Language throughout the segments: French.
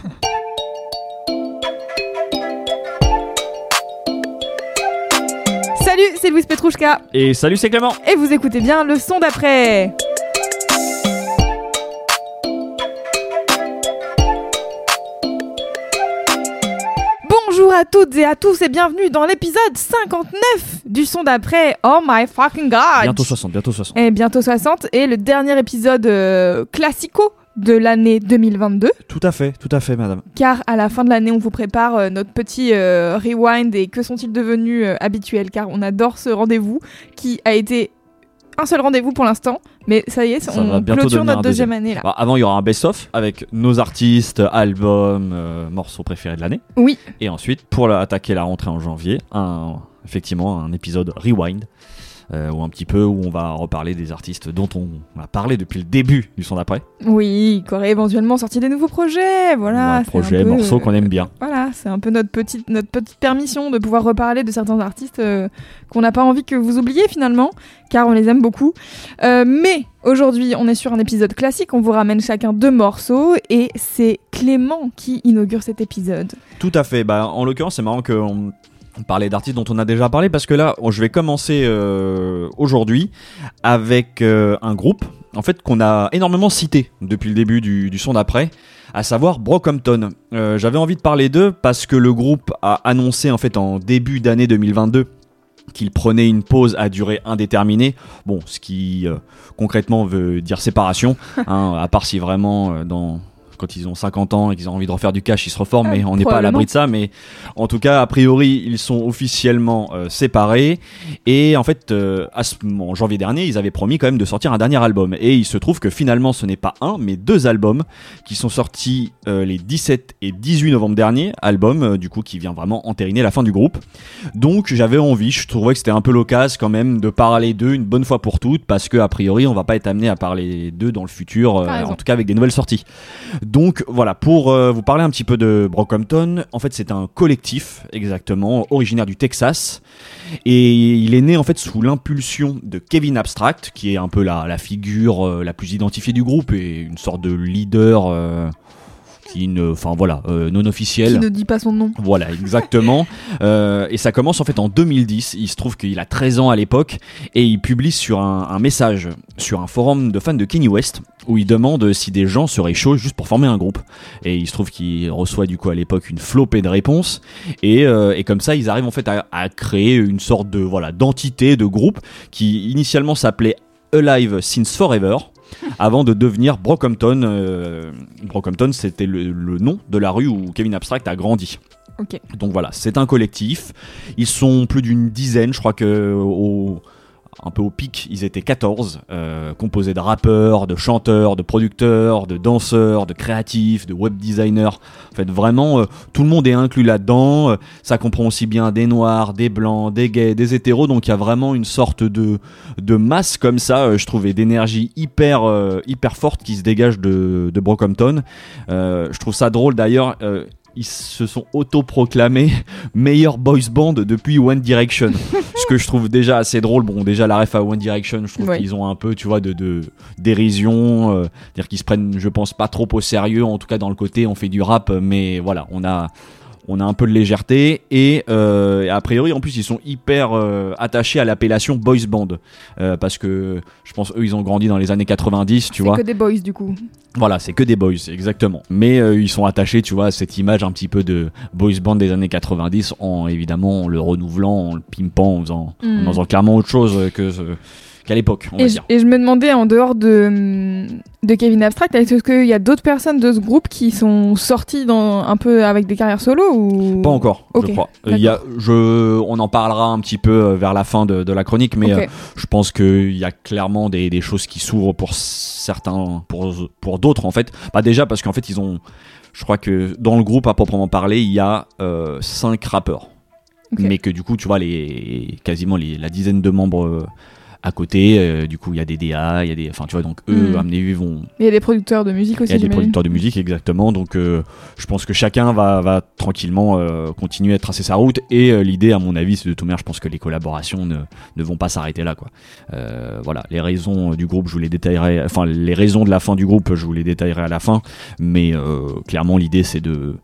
c'est Louise Petrouchka Et salut, c'est Clément et vous écoutez bien le son d'après. Bonjour à toutes et à tous et bienvenue dans l'épisode 59 du son d'après. Oh my fucking god. Bientôt 60, bientôt 60. Et bientôt 60 et le dernier épisode euh, classico de l'année 2022 Tout à fait, tout à fait, madame. car à la fin de l'année on vous prépare euh, notre petit euh, rewind et que sont-ils devenus euh, habituels car on adore ce rendez-vous qui a été un seul rendez-vous pour l'instant mais ça y est Ça on clôture notre deuxième deuxième. année là. Bah, avant, il y aura un best-of avec nos artistes, albums, morceaux préférés de l'année. Oui. Et ensuite, pour attaquer la rentrée en janvier, un, effectivement, un épisode rewind. Euh, ou un petit peu où on va reparler des artistes dont on a parlé depuis le début du son d'après. Oui, qui aurait éventuellement sorti des nouveaux projets, voilà. un c'est projet, un peu, morceaux qu'on aime bien. Voilà, c'est un peu notre petite, notre petite permission de pouvoir reparler de certains artistes euh, qu'on n'a pas envie que vous oubliez finalement, car on les aime beaucoup. Euh, mais aujourd'hui, on est sur un épisode classique, on vous ramène chacun deux morceaux, et c'est Clément qui inaugure cet épisode. Tout à fait. Bah, en l'occurrence, c'est marrant qu'on parlait d'artistes dont on a déjà parlé parce que là, je vais commencer euh, aujourd'hui avec euh, un groupe en fait qu'on a énormément cité depuis le début du, son d'après, à savoir Brockhampton. Euh, J'avais envie de parler d'eux parce que le groupe a annoncé en fait en début d'année 2022 qu'il prenait une pause à durée indéterminée. Bon, ce qui concrètement veut dire séparation, hein, à part si vraiment dans quand ils ont 50 ans et qu'ils ont envie de refaire du cash, ils se reforment, Ah, mais on n'est pas à l'abri de ça. Mais en tout cas, a priori, ils sont officiellement euh, séparés. Et en fait, euh, à ce, en janvier dernier, ils avaient promis quand même de sortir un dernier album. Et il se trouve que finalement, ce n'est pas un, mais deux albums qui sont sortis euh, les 17 et 18 novembre dernier. Album, du coup, qui vient vraiment entériner la fin du groupe. Donc, j'avais envie, je trouvais que c'était un peu l'occasion quand même de parler d'eux une bonne fois pour toutes, parce que a priori, on va pas être amené à parler d'eux dans le futur, en tout cas avec des nouvelles sorties. Donc voilà, pour euh, vous parler un petit peu de Brockhampton, en fait c'est un collectif exactement, originaire du Texas, et il est né en fait sous l'impulsion de Kevin Abstract, qui est un peu la, figure euh, la plus identifiée du groupe et une sorte de leader euh, qui ne, enfin voilà, euh, non officiel. Qui ne dit pas son nom. Voilà, exactement. Euh, et ça commence en fait en 2010. Il se trouve qu'il a 13 ans à l'époque et il publie sur un, un message sur un forum de fans de Kanye West où il demande si des gens seraient chauds juste pour former un groupe. Et il se trouve qu'il reçoit du coup à l'époque une flopée de réponses et, euh, et comme ça ils arrivent en fait à, à créer une sorte de voilà d'entité de groupe qui initialement s'appelait Alive Since Forever avant de devenir Brockhampton. Euh, Brockhampton, c'était le, le nom de la rue où Kevin Abstract a grandi. Donc voilà, c'est un collectif. Ils sont plus d'une dizaine, je crois que au, un peu au pic, ils étaient 14, euh, composés de rappeurs, de chanteurs, de producteurs, de danseurs, de créatifs, de web designers. En fait, vraiment, euh, tout le monde est inclus là-dedans. Euh, Ça comprend aussi bien des noirs, des blancs, des gays, des hétéros. Donc il y a vraiment une sorte de, de masse comme ça, euh, je trouvais, d'énergie hyper, euh, hyper forte qui se dégage de, de Brockhampton. Euh, je trouve ça drôle d'ailleurs. Ils se sont autoproclamés meilleur boys band depuis One Direction. ce que je trouve déjà assez drôle. Bon, déjà la ref à One Direction, je trouve Ouais. qu'ils ont un peu, tu vois, de, de dérision. euh, C'est-à-dire qu'ils se prennent, je pense, pas trop au sérieux. En tout cas, dans le côté, on fait du rap, mais voilà, on a. On a un peu de légèreté et, euh, a priori en plus ils sont hyper euh, attachés à l'appellation boys band Euh, parce que je pense eux ils ont grandi dans les années 90 tu C'est vois que des boys du coup. voilà, c'est que des boys, exactement. Mais euh, ils sont attachés, tu vois, à cette image un petit peu de boys band des années 90, en évidemment en le renouvelant, en le pimpant, en faisant, Mm. en faisant clairement autre chose que ce, qu'à l'époque, Et je, dire. et je me demandais, en dehors de, de Kevin Abstract, est-ce qu'il y a d'autres personnes de ce groupe qui sont sorties dans, un peu avec des carrières solo ou... Pas encore, Ok, je crois. Euh, il y a, je, on en parlera un petit peu euh, vers la fin de, de la chronique, mais euh, je pense qu'il y a clairement des, des choses qui s'ouvrent pour certains, pour, pour d'autres en fait. Bah déjà parce qu'en fait ils ont, je crois que dans le groupe à proprement parler, il y a euh, cinq rappeurs, mais que du coup tu vois les quasiment les, la dizaine de membres euh, à côté, euh, du coup il y a des DA, il y a des, enfin tu vois donc eux Mm. avis ils vont Il y a des producteurs de musique il aussi, y a des producteurs de musique, exactement. Donc, euh, je pense que chacun va, va tranquillement euh, continuer à tracer sa route. Et euh, l'idée, à mon avis, c'est de tout manière, je pense que les collaborations ne, ne vont pas s'arrêter là. Quoi. Euh, voilà, les raisons du groupe, je vous les détaillerai. Enfin, les raisons de la fin du groupe, je vous les détaillerai à la fin. Mais euh, clairement, l'idée, c'est de.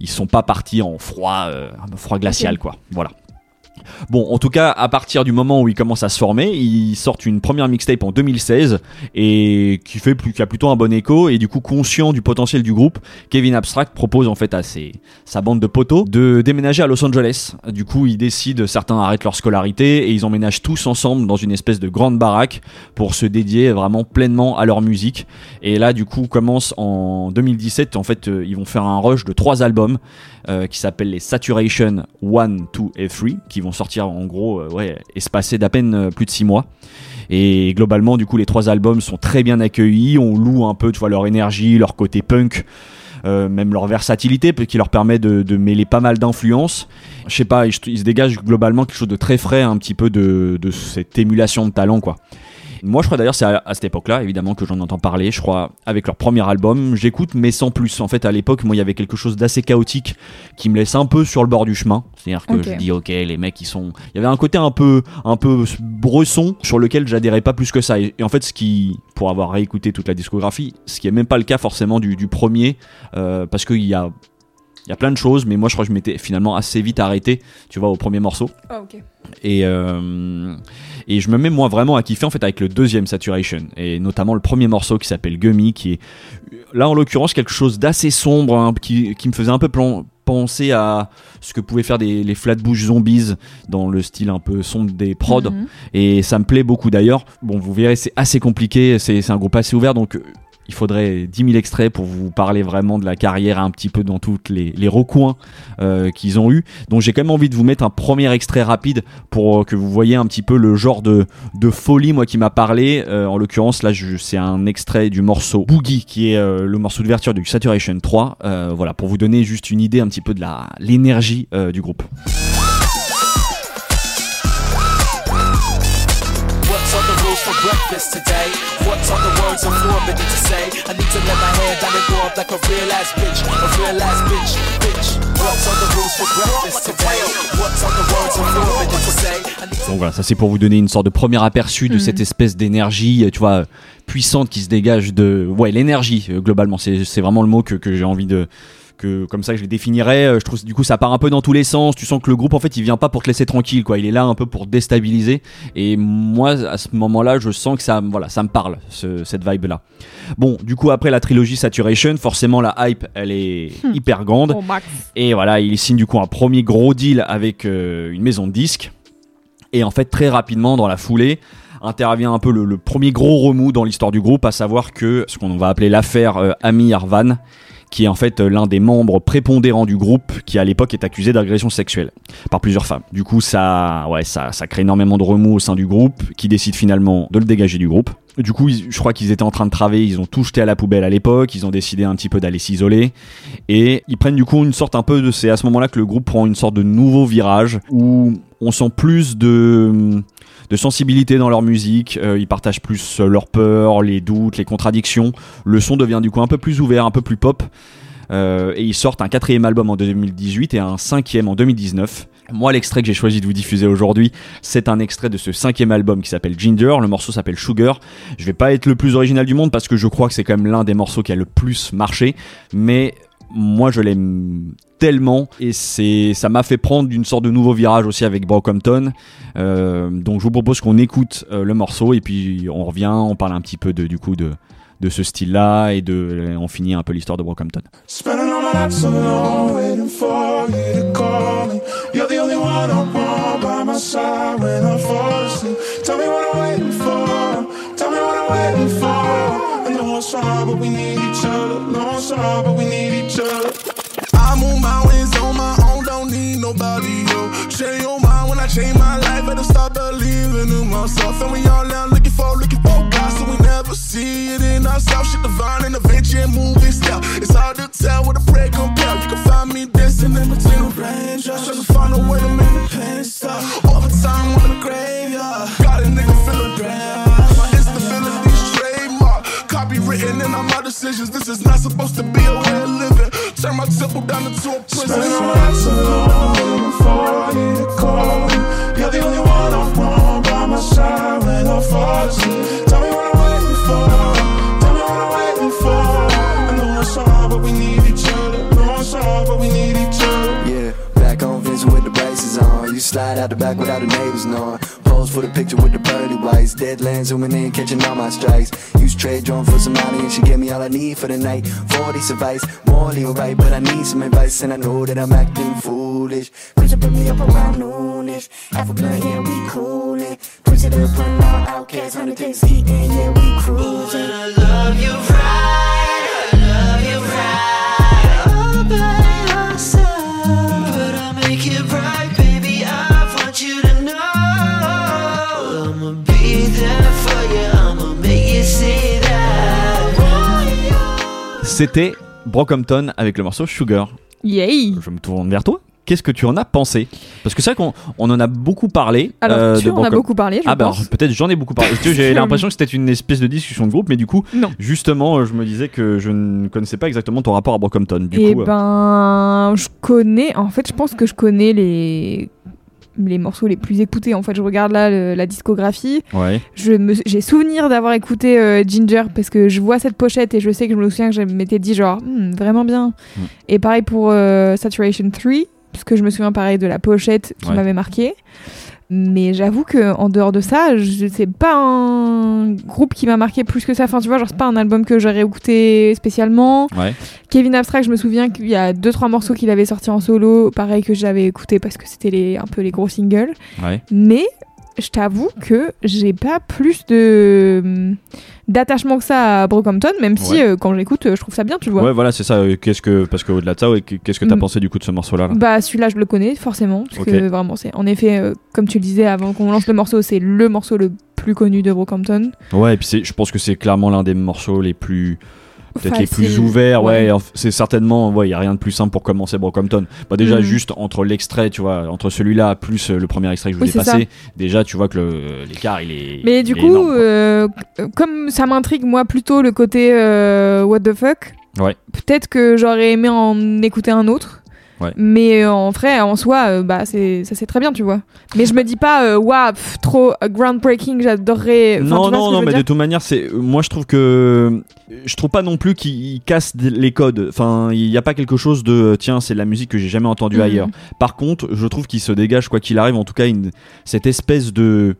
Ils sont pas partis en froid, euh, froid glacial, quoi. Voilà. Bon, en tout cas, à partir du moment où ils commencent à se former, ils sortent une première mixtape en 2016 et qui fait plus, qui a plutôt un bon écho et du coup conscient du potentiel du groupe, Kevin Abstract propose en fait à sa bande de potos de déménager à Los Angeles. Du coup, ils décident, certains arrêtent leur scolarité et ils emménagent tous ensemble dans une espèce de grande baraque pour se dédier vraiment pleinement à leur musique. Et là, du coup, commence en 2017. En fait, euh, ils vont faire un rush de trois albums euh, qui s'appellent les Saturation 1, 2 et 3, qui vont sortir en gros, euh, ouais, espacés d'à peine euh, plus de 6 mois. Et globalement, du coup, les trois albums sont très bien accueillis. On loue un peu, tu vois, leur énergie, leur côté punk. euh, même leur versatilité qui leur permet de, mêler pas mal d'influences. Je sais pas, il, il se dégage globalement quelque chose de très frais, un petit peu de, de cette émulation de talent, quoi. Moi, je crois d'ailleurs, c'est à, à cette époque-là, évidemment, que j'en entends parler. Je crois, avec leur premier album, j'écoute, mais sans plus. En fait, à l'époque, moi, il y avait quelque chose d'assez chaotique qui me laisse un peu sur le bord du chemin. C'est-à-dire que je dis, ok, les mecs, ils sont. Il y avait un côté un peu, un peu bresson sur lequel j'adhérais pas plus que ça. Et, et en fait, ce qui, pour avoir réécouté toute la discographie, ce qui est même pas le cas forcément du, du premier, euh, parce qu'il y a. Il y a plein de choses, mais moi je crois que je m'étais finalement assez vite arrêté, tu vois, au premier morceau. Ah, ok. Et, euh, et je me mets moi vraiment à kiffer en fait avec le deuxième Saturation et notamment le premier morceau qui s'appelle Gummy qui est là en l'occurrence quelque chose d'assez sombre hein, qui, qui me faisait un peu plan- penser à ce que pouvaient faire des, les Flatbush Zombies dans le style un peu sombre des prods Mhm. et ça me plaît beaucoup d'ailleurs. Bon, vous verrez, c'est assez compliqué, c'est un groupe assez ouvert, donc il faudrait 10 000 extraits pour vous parler vraiment de la carrière un petit peu dans toutes les, recoins euh, qu'ils ont eu. Donc j'ai quand même envie de vous mettre un premier extrait rapide pour euh, que vous voyez un petit peu le genre de, folie moi qui m'a parlé. Euh, en l'occurrence là c'est un extrait du morceau Boogie qui est le morceau d'ouverture du Saturation 3. Euh, voilà pour vous donner juste une idée un petit peu de la l'énergie du groupe. What's on the rules for breakfast today? What's on the words I'm forbidden to say? I need to let my hair down and grow up like a real ass bitch, a real ass bitch, bitch. What's on the rules for breakfast today? What's on the words I'm forbidden to say? I need to Donc voilà, ça c'est pour vous donner une sorte de premier aperçu de cette espèce d'énergie, tu vois, puissante qui se dégage de... Ouais, l'énergie, euh, globalement, c'est c'est vraiment le mot que, que j'ai envie de... Que, comme ça je les définirais, Euh, je trouve du coup ça part un peu dans tous les sens, tu sens que le groupe en fait il vient pas pour te laisser tranquille quoi, il est là un peu pour déstabiliser et moi à ce moment-là je sens que ça, voilà, ça me parle, ce- cette vibe là. Bon, du coup après la trilogie Saturation, forcément la hype elle est hyper grande. Et voilà, il signe du coup un premier gros deal avec euh, une maison de disques. Et en fait, très rapidement, dans la foulée, intervient un peu le, le premier gros remous dans l'histoire du groupe, à savoir que ce qu'on va appeler l'affaire euh, Ami Arvan, qui est en fait euh, l'un des membres prépondérants du groupe, qui à l'époque est accusé d'agression sexuelle par plusieurs femmes. Du coup, ça, ouais, ça, ça crée énormément de remous au sein du groupe, qui décide finalement de le dégager du groupe. Du coup, je crois qu'ils étaient en train de travailler, ils ont tout jeté à la poubelle à l'époque, ils ont décidé un petit peu d'aller s'isoler, et ils prennent du coup une sorte un peu de... C'est à ce moment-là que le groupe prend une sorte de nouveau virage, où on sent plus de de sensibilité dans leur musique, euh, ils partagent plus euh, leurs peurs, les doutes, les contradictions. Le son devient du coup un peu plus ouvert, un peu plus pop. Euh, et ils sortent un quatrième album en 2018 et un cinquième en 2019. Moi, l'extrait que j'ai choisi de vous diffuser aujourd'hui, c'est un extrait de ce cinquième album qui s'appelle Ginger. Le morceau s'appelle Sugar. Je vais pas être le plus original du monde parce que je crois que c'est quand même l'un des morceaux qui a le plus marché. Mais moi je l'aime tellement et c'est ça m'a fait prendre une sorte de nouveau virage aussi avec Brockhampton. Euh, donc je vous propose qu'on écoute euh, le morceau et puis on revient, on parle un petit peu de, du coup de, de ce style-là et de on finit un peu l'histoire de Brockhampton. Tell me what I'm waiting for, and the we need but we need each other. I move mountains on my own, don't need nobody, yo. Change your mind when I change my life, better start believing in myself. And we all now looking for, looking for God, so we never see it in ourselves. Shit divine and movie style. It's decisions. This is not supposed to be a way of living. Turn my temple down into a prison. Spend all nights alone, waiting for you to call. You're the only one I want by my side when I fall asleep. Tell me what I'm waiting for. Tell me what I'm waiting for. I know it's hard, but we need each other. Know it's hard, but we need each other. Yeah, back on Vincent with the braces on. You slide out the back without the neighbors knowing. For the picture with the pearly whites. Deadlands zooming in, catching all my strikes. Use trade drone for some money and she gave me all I need for the night. 40 advice, morally alright, but I need some advice and I know that I'm acting foolish. Push up me up around noonish. Half a blunt, yeah, we coolin'. It up on our outcasts, 100 days eating, yeah, we cruising. C'était Brockhampton avec le morceau Sugar. Yay Je me tourne vers toi. Qu'est-ce que tu en as pensé? Parce que c'est vrai qu'on on en a beaucoup parlé. Alors, euh, tu de en as beaucoup parlé, je Ah bah alors, pense. peut-être j'en ai beaucoup parlé. J'ai l'impression que c'était une espèce de discussion de groupe, mais du coup, Non. justement, je me disais que je ne connaissais pas exactement ton rapport à Brockhampton. Du Eh coup, euh, ben, je connais. En fait, je pense que je connais les les morceaux les plus écoutés. En fait, je regarde là le- la discographie. ouais. Je me, j'ai souvenir d'avoir écouté euh, Ginger parce que je vois cette pochette et je sais que je me souviens que je m'étais dit genre Hmm, vraiment bien. Mm. Et pareil pour euh, Saturation 3 parce que je me souviens pareil de la pochette qui Ouais. m'avait marqué. Mais j'avoue que en dehors de ça, je c'est pas un groupe qui m'a marqué plus que ça. Enfin, tu vois, genre c'est pas un album que j'aurais écouté spécialement. Ouais. Kevin Abstract, je me souviens qu'il y a deux trois morceaux qu'il avait sortis en solo, pareil que j'avais écouté parce que c'était les un peu les gros singles. Ouais. Mais je t'avoue que j'ai pas plus de d'attachement que ça à Brockhampton, même si Ouais. euh, quand j'écoute, euh, je trouve ça bien, tu vois. Ouais, voilà, c'est ça. Qu'est-ce que parce qu'au-delà de ça, ouais, qu'est-ce que t'as Mm. pensé du coup de ce morceau-là là? Bah celui-là je le connais forcément parce que vraiment c'est en effet euh, comme tu le disais avant qu'on lance le morceau c'est le morceau le plus connu de Brockhampton. Ouais, et puis je pense que c'est clairement l'un des morceaux les plus peut-être les plus ouverts. Ouais, c'est certainement. Ouais, il y a rien de plus simple pour commencer Brockhampton. Bah déjà Mhm. juste entre l'extrait, tu vois, entre celui-là plus euh, le premier extrait que je vous Oui, ai passé, déjà tu vois que l'écart il est. Mais du coup énorme, euh, comme ça m'intrigue moi plutôt le côté euh, what the fuck. Ouais. Peut-être que j'aurais aimé en écouter un autre. Ouais. Mais euh, en vrai, en soi, euh, bah c'est ça c'est très bien, tu vois. Mais je me dis pas, euh, waouh, pff, trop groundbreaking, j'adorerais. Non, non, non, mais de toute manière, c'est moi je trouve que je trouve pas non plus qu'il casse les codes. Enfin, il n'y a pas quelque chose de tiens, c'est de la musique que j'ai jamais entendue Mhm. ailleurs. Par contre, je trouve qu'il se dégage quoi qu'il arrive, en tout cas, une, cette espèce de,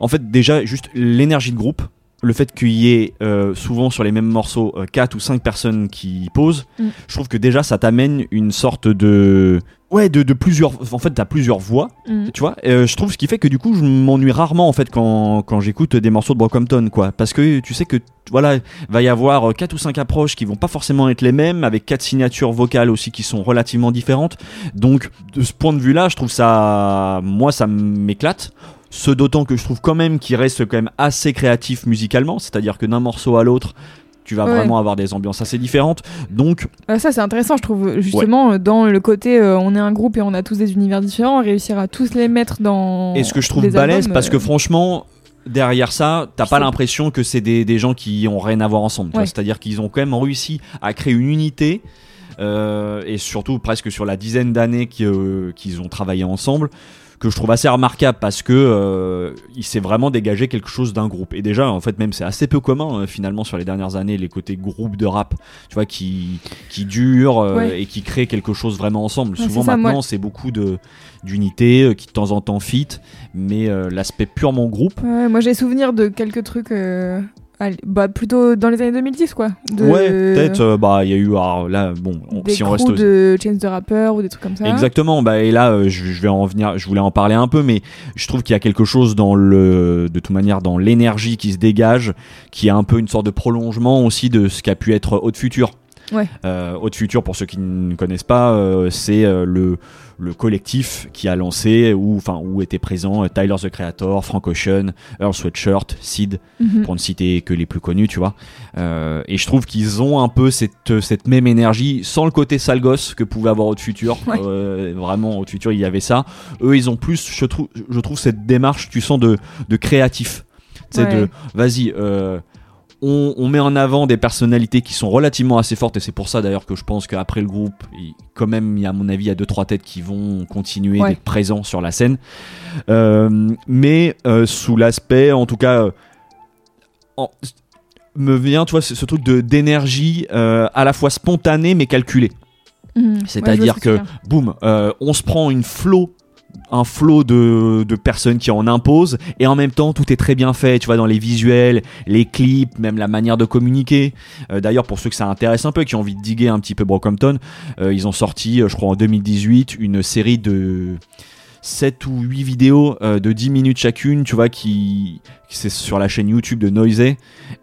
en fait, déjà juste l'énergie de groupe. Le fait qu'il y ait euh, souvent sur les mêmes morceaux 4 ou 5 personnes qui posent, Mm. je trouve que déjà ça t'amène une sorte de. Ouais, de, de plusieurs. En fait, t'as plusieurs voix Mhm. tu vois euh, je trouve ce qui fait que du coup je m'ennuie rarement en fait quand, quand j'écoute des morceaux de Brockhampton quoi parce que tu sais que voilà va y avoir euh, quatre ou cinq approches qui vont pas forcément être les mêmes avec quatre signatures vocales aussi qui sont relativement différentes donc de ce point de vue là je trouve ça moi ça m'éclate ce d'autant que je trouve quand même qu'il reste quand même assez créatif musicalement c'est à dire que d'un morceau à l'autre tu vas Ouais. vraiment avoir des ambiances assez différentes donc Euh, ça c'est intéressant, je trouve justement euh, dans le côté euh, on est un groupe et on a tous des univers différents, réussir à tous les mettre dans. Et ce que je trouve balèze, albums, parce que franchement, derrière ça, t'as pas l'impression que c'est des, des gens qui ont rien à voir ensemble. Ouais. C'est-à-dire qu'ils ont quand même réussi à créer une unité. euh, et surtout presque sur la dizaine d'années qui, euh, qu'ils ont travaillé ensemble que je trouve assez remarquable parce que euh, il s'est vraiment dégagé quelque chose d'un groupe et déjà en fait même c'est assez peu commun euh, finalement sur les dernières années les côtés groupe de rap tu vois qui qui durent euh, Ouais. et qui créent quelque chose vraiment ensemble Ouais, souvent moi- maintenant c'est beaucoup de d'unité euh, qui de temps en temps fit mais euh, l'aspect purement groupe Ouais, moi j'ai souvenir de quelques trucs. Allez, bah, plutôt dans les années 2010 quoi. De... ouais peut-être euh, bah il y a eu alors là bon on- Des si on reste aux- de the Rapper ou des trucs comme ça. Exactement. Bah et là, euh, je, je vais en venir. Je voulais en parler un peu, mais je trouve qu'il y a quelque chose dans le, de toute manière, dans l'énergie qui se dégage, qui est un peu une sorte de prolongement aussi de ce qu'a pu être Haute Future. Ouais. Euh, Haute Future, pour ceux qui ne connaissent pas, euh, c'est le, le collectif qui a lancé, où, enfin, où étaient présents euh, Tyler the Creator, Frank Ocean, Earl Sweatshirt, Sid, Mhm. pour ne citer que les plus connus, tu vois. Euh, et je trouve qu'ils ont un peu cette, cette même énergie, sans le côté sale gosse que pouvait avoir Haute Future. Ouais. Euh, vraiment, Haute Future, il y avait ça. Eux, ils ont plus, je trouve, je trouve cette démarche, tu sens, de, de créatif. Tu sais, Ouais. de, vas-y, euh, on, on met en avant des personnalités qui sont relativement assez fortes et c'est pour ça d'ailleurs que je pense qu'après le groupe, il- quand même, il y a, à mon avis, il y a deux trois têtes qui vont continuer Ouais. d'être présents sur la scène, Euh, mais euh, sous l'aspect, en tout cas, euh, en- me vient, tu vois, ce, ce truc de d'énergie à la fois spontanée mais calculée. Ouais, C'est-à-dire que, boum, on se prend une flot un flot de, personnes qui en imposent et en même temps tout est très bien fait tu vois dans les visuels les clips même la manière de communiquer. Euh, d'ailleurs pour ceux que ça intéresse un peu qui ont envie de diguer un petit peu Brockhampton euh, ils ont sorti euh, je crois en 2018 une série de 7 ou 8 vidéos de 10 minutes chacune, tu vois, qui, c'est sur la chaîne YouTube de Noisy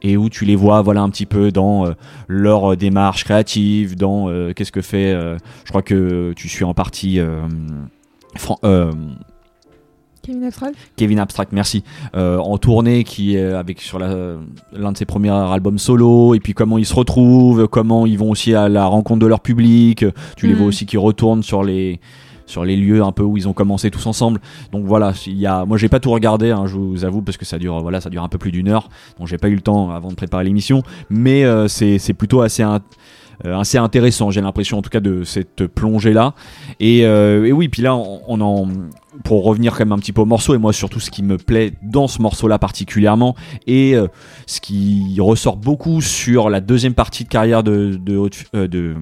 et où tu les vois, voilà, un petit peu dans leur démarche créative, dans qu'est-ce que fait, je crois que tu suis en partie Fran- euh, Kevin Abstract. Kevin Abstract, merci, euh, en tournée qui est avec sur l'un de ses premiers albums solo, et puis comment ils se retrouvent, comment ils vont aussi à la rencontre de leur public, tu les vois aussi qui retournent sur les sur les lieux un peu où ils ont commencé tous ensemble. Donc voilà, il y a, moi j'ai pas tout regardé, hein, je vous avoue, parce que ça dure, voilà, ça dure un peu plus d'une heure, donc j'ai pas eu le temps avant de préparer l'émission, mais euh, c'est plutôt assez assez intéressant, j'ai l'impression en tout cas de cette plongée là. Et, euh, et oui, puis là on, en pour revenir quand même un petit peu au morceau et moi surtout ce qui me plaît dans ce morceau là particulièrement et euh, ce qui ressort beaucoup sur la deuxième partie de carrière de euh, de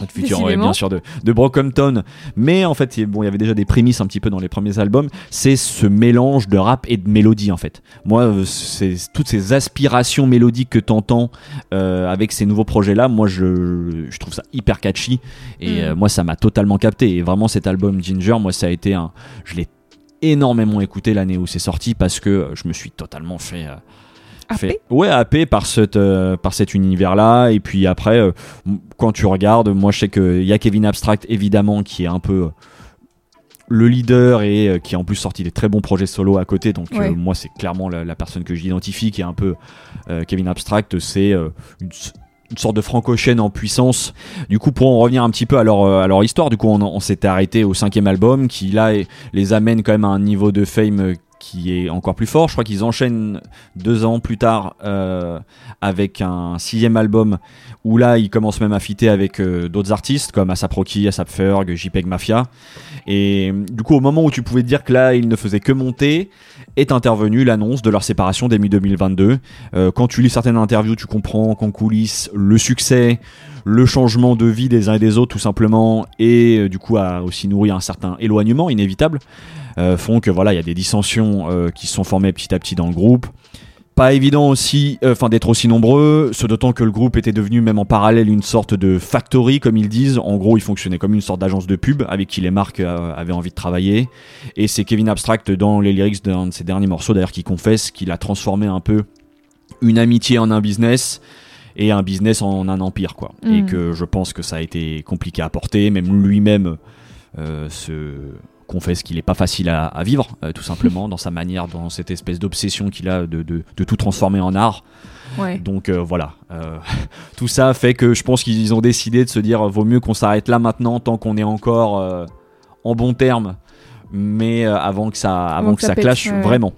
Ouais, Décidément. bien sûr, de, de Brockhampton. Mais en fait, il- bon, il y avait déjà des prémices un petit peu dans les premiers albums. C'est ce mélange de rap et de mélodie, en fait. Moi, euh, c'est toutes ces aspirations mélodiques que t'entends euh, avec ces nouveaux projets-là. Moi, je, je trouve ça hyper catchy. Et Mm. euh, moi, ça m'a totalement capté. Et vraiment, cet album Ginger, moi, ça a été un. Je l'ai énormément écouté l'année où c'est sorti parce que je me suis totalement fait. euh, Happé fait ouais happé par cette euh, par cet univers là et puis après euh, quand tu regardes moi je sais que il y a Kevin Abstract évidemment qui est un peu euh, le leader et qui a en plus sorti des très bons projets solo à côté. Donc Ouais. moi c'est clairement la, la personne que j'identifie qui est un peu Kevin Abstract. C'est une, sorte de franco-chaîne en puissance. Du coup pour en revenir un petit peu à leur, à leur histoire du coup on, on s'était arrêté au cinquième album qui là les amène quand même à un niveau de fame qui est encore plus fort. Je crois qu'ils enchaînent deux ans plus tard euh, avec un sixième album où là ils commencent même à fitter avec euh, d'autres artistes comme Asap Rocky, Asap Ferg, JPEG Mafia. Et du coup au moment où tu pouvais dire que là ils ne faisaient que monter est intervenue l'annonce de leur séparation dès mi-2022 Euh, quand tu lis certaines interviews tu comprends qu'en coulisses le succès le changement de vie des uns et des autres tout simplement et euh, du coup a aussi nourri un certain éloignement inévitable font que voilà il y a des dissensions euh, qui se sont formées petit à petit dans le groupe. Pas évident aussi euh, enfin d'être aussi nombreux ce d'autant que le groupe était devenu même en parallèle une sorte de factory comme ils disent. En gros il fonctionnait comme une sorte d'agence de pub avec qui les marques euh, avaient envie de travailler. Et c'est Kevin Abstract dans les lyrics d'un de ses derniers morceaux d'ailleurs qui confesse qu'il a transformé un peu une amitié en un business et un business en un empire quoi. Et Mm. que je pense que ça a été compliqué à porter. Même lui-même euh, se confesse qu'il est pas facile à, à vivre euh, tout simplement dans sa manière dans cette espèce d'obsession qu'il a de, de, de tout transformer en art. Ouais. donc euh, voilà. Euh, tout ça fait que je pense qu'ils ont décidé de se dire vaut mieux qu'on s'arrête là maintenant tant qu'on est encore en bon terme. Mais avant que ça avant, que, ça, clash vraiment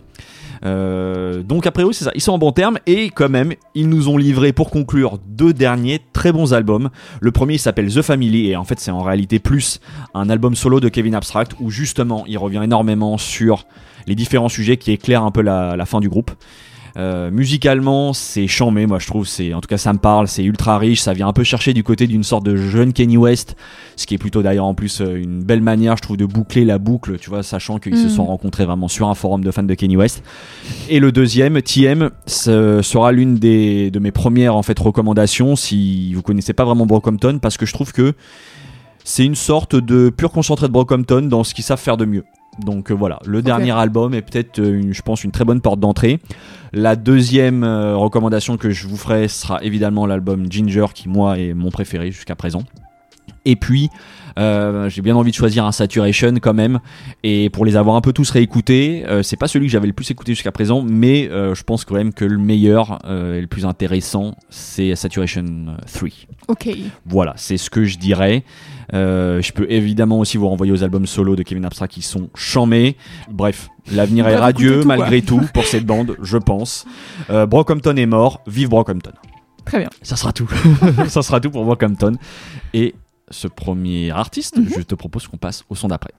euh, donc après oui c'est ça. Ils sont en bon terme et quand même ils nous ont livré pour conclure deux derniers très bons albums. Le premier s'appelle The Family et en fait c'est en réalité plus un album solo de Kevin Abstract où justement il revient énormément sur les différents sujets qui éclairent un peu la fin du groupe euh, musicalement, c'est chambé, moi je trouve. C'est en tout cas, ça me parle. C'est ultra riche. Ça vient un peu chercher du côté d'une sorte de jeune Kenny West, ce qui est plutôt d'ailleurs en plus euh, une belle manière, je trouve, de boucler la boucle. Tu vois, sachant qu'ils se Mhm. sont rencontrés vraiment sur un forum de fans de Kenny West. Et le deuxième, TM, ce sera l'une des de mes premières en fait recommandations si vous connaissez pas vraiment Brockhampton, parce que je trouve que c'est une sorte de pur concentré de Brockhampton dans ce qu'ils savent faire de mieux. Donc euh, voilà, le dernier album est peut-être, euh, une- je pense, une très bonne porte d'entrée. La deuxième euh, recommandation que je vous ferai sera évidemment l'album Ginger, qui moi est mon préféré jusqu'à présent. Et puis, euh, j'ai bien envie de choisir un Saturation quand même. Et pour les avoir un peu tous réécoutés, euh, c'est pas celui que j'avais le plus écouté jusqu'à présent, mais euh, je pense quand même que le meilleur et le plus intéressant, c'est Saturation 3. Ok. Voilà, c'est ce que je dirais. Je peux évidemment aussi vous renvoyer aux albums solo de Kevin Abstract qui sont chamés. Bref, l'avenir est radieux tout, malgré tout pour cette bande, je pense. Brockhampton est mort, vive Brockhampton. Très bien. Ça sera tout. Ça sera tout pour Brockhampton. Et ce premier artiste, Mhm. je te propose qu'on passe au son d'après.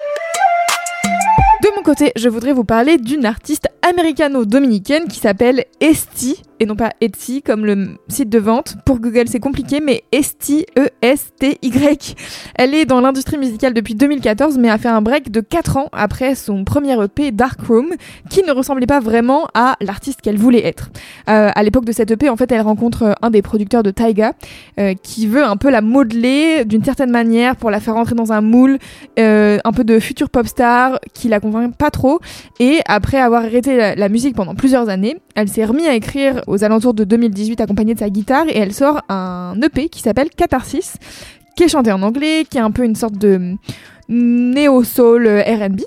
De mon côté, je voudrais vous parler d'une artiste américano-dominicaine qui s'appelle Esti, et non pas Etsy comme le site de vente. Pour Google, c'est compliqué, mais Esti, E-S-T-Y. Elle est dans l'industrie musicale depuis 2014, mais a fait un break de 4 ans après son premier EP Dark Room, qui ne ressemblait pas vraiment à l'artiste qu'elle voulait être. Euh, à l'époque de cette EP, en fait, elle rencontre un des producteurs de Taiga, euh, qui veut un peu la modeler d'une certaine manière pour la faire rentrer dans un moule euh, un peu de future pop star qui la convainc pas trop. Et après avoir arrêté la, la musique pendant plusieurs années, elle s'est remise à écrire aux alentours de 2018 accompagnée de sa guitare et elle sort un EP qui s'appelle Catharsis, qui est chanté en anglais, qui est un peu une sorte de néo-soul euh, R&B.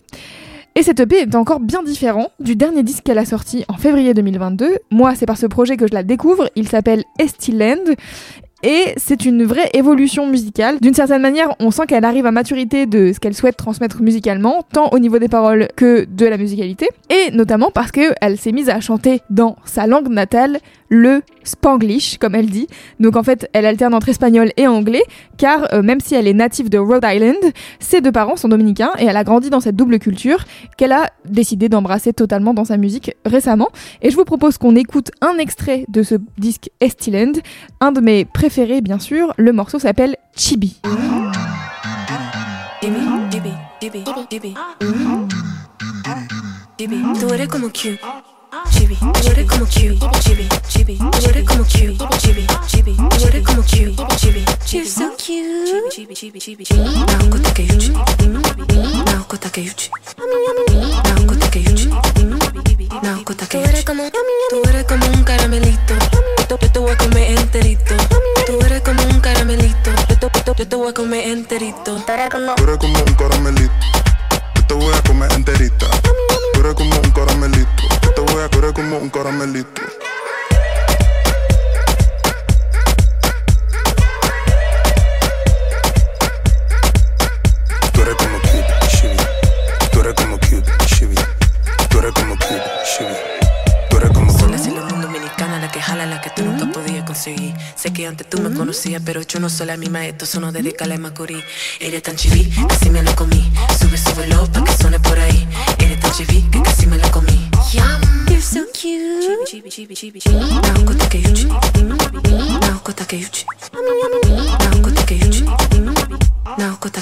Et cet EP est encore bien différent du dernier disque qu'elle a sorti en février 2022. Moi, c'est par ce projet que je la découvre. Il s'appelle Estiland. Et c'est une vraie évolution musicale. D'une certaine manière, on sent qu'elle arrive à maturité de ce qu'elle souhaite transmettre musicalement, tant au niveau des paroles que de la musicalité. Et notamment parce qu'elle s'est mise à chanter dans sa langue natale, le spanglish, comme elle dit. Donc en fait, elle alterne entre espagnol et anglais, car euh, même si elle est native de Rhode Island, ses deux parents sont dominicains et elle a grandi dans cette double culture qu'elle a décidé d'embrasser totalement dans sa musique récemment. Et je vous propose qu'on écoute un extrait de ce disque Estiland, un de mes préférés bien sûr. Le morceau s'appelle Chibi. Chibi, naokota. Tú eres como, tú eres como un caramelito, yo te, voy a comer enterito. Tú eres como un caramelito, yo te, voy a comer enterito. Tú eres como, Tú eres como un caramelito. Yo te voy a comer enterita. Tú eres como un caramelito. Yo te voy a eres como un caramelito. Que antes tú me conocías, pero yo no soy la misma. Esto sonó desde Cala y Macorís. Eres tan chiví, casi me lo comí. Sube, súbelo pa' que suene por ahí. Eres tan chiví que casi me lo comí. Yum, you're so cute. Yuchi. Naokota ke yuchi. Naokota ke yuchi.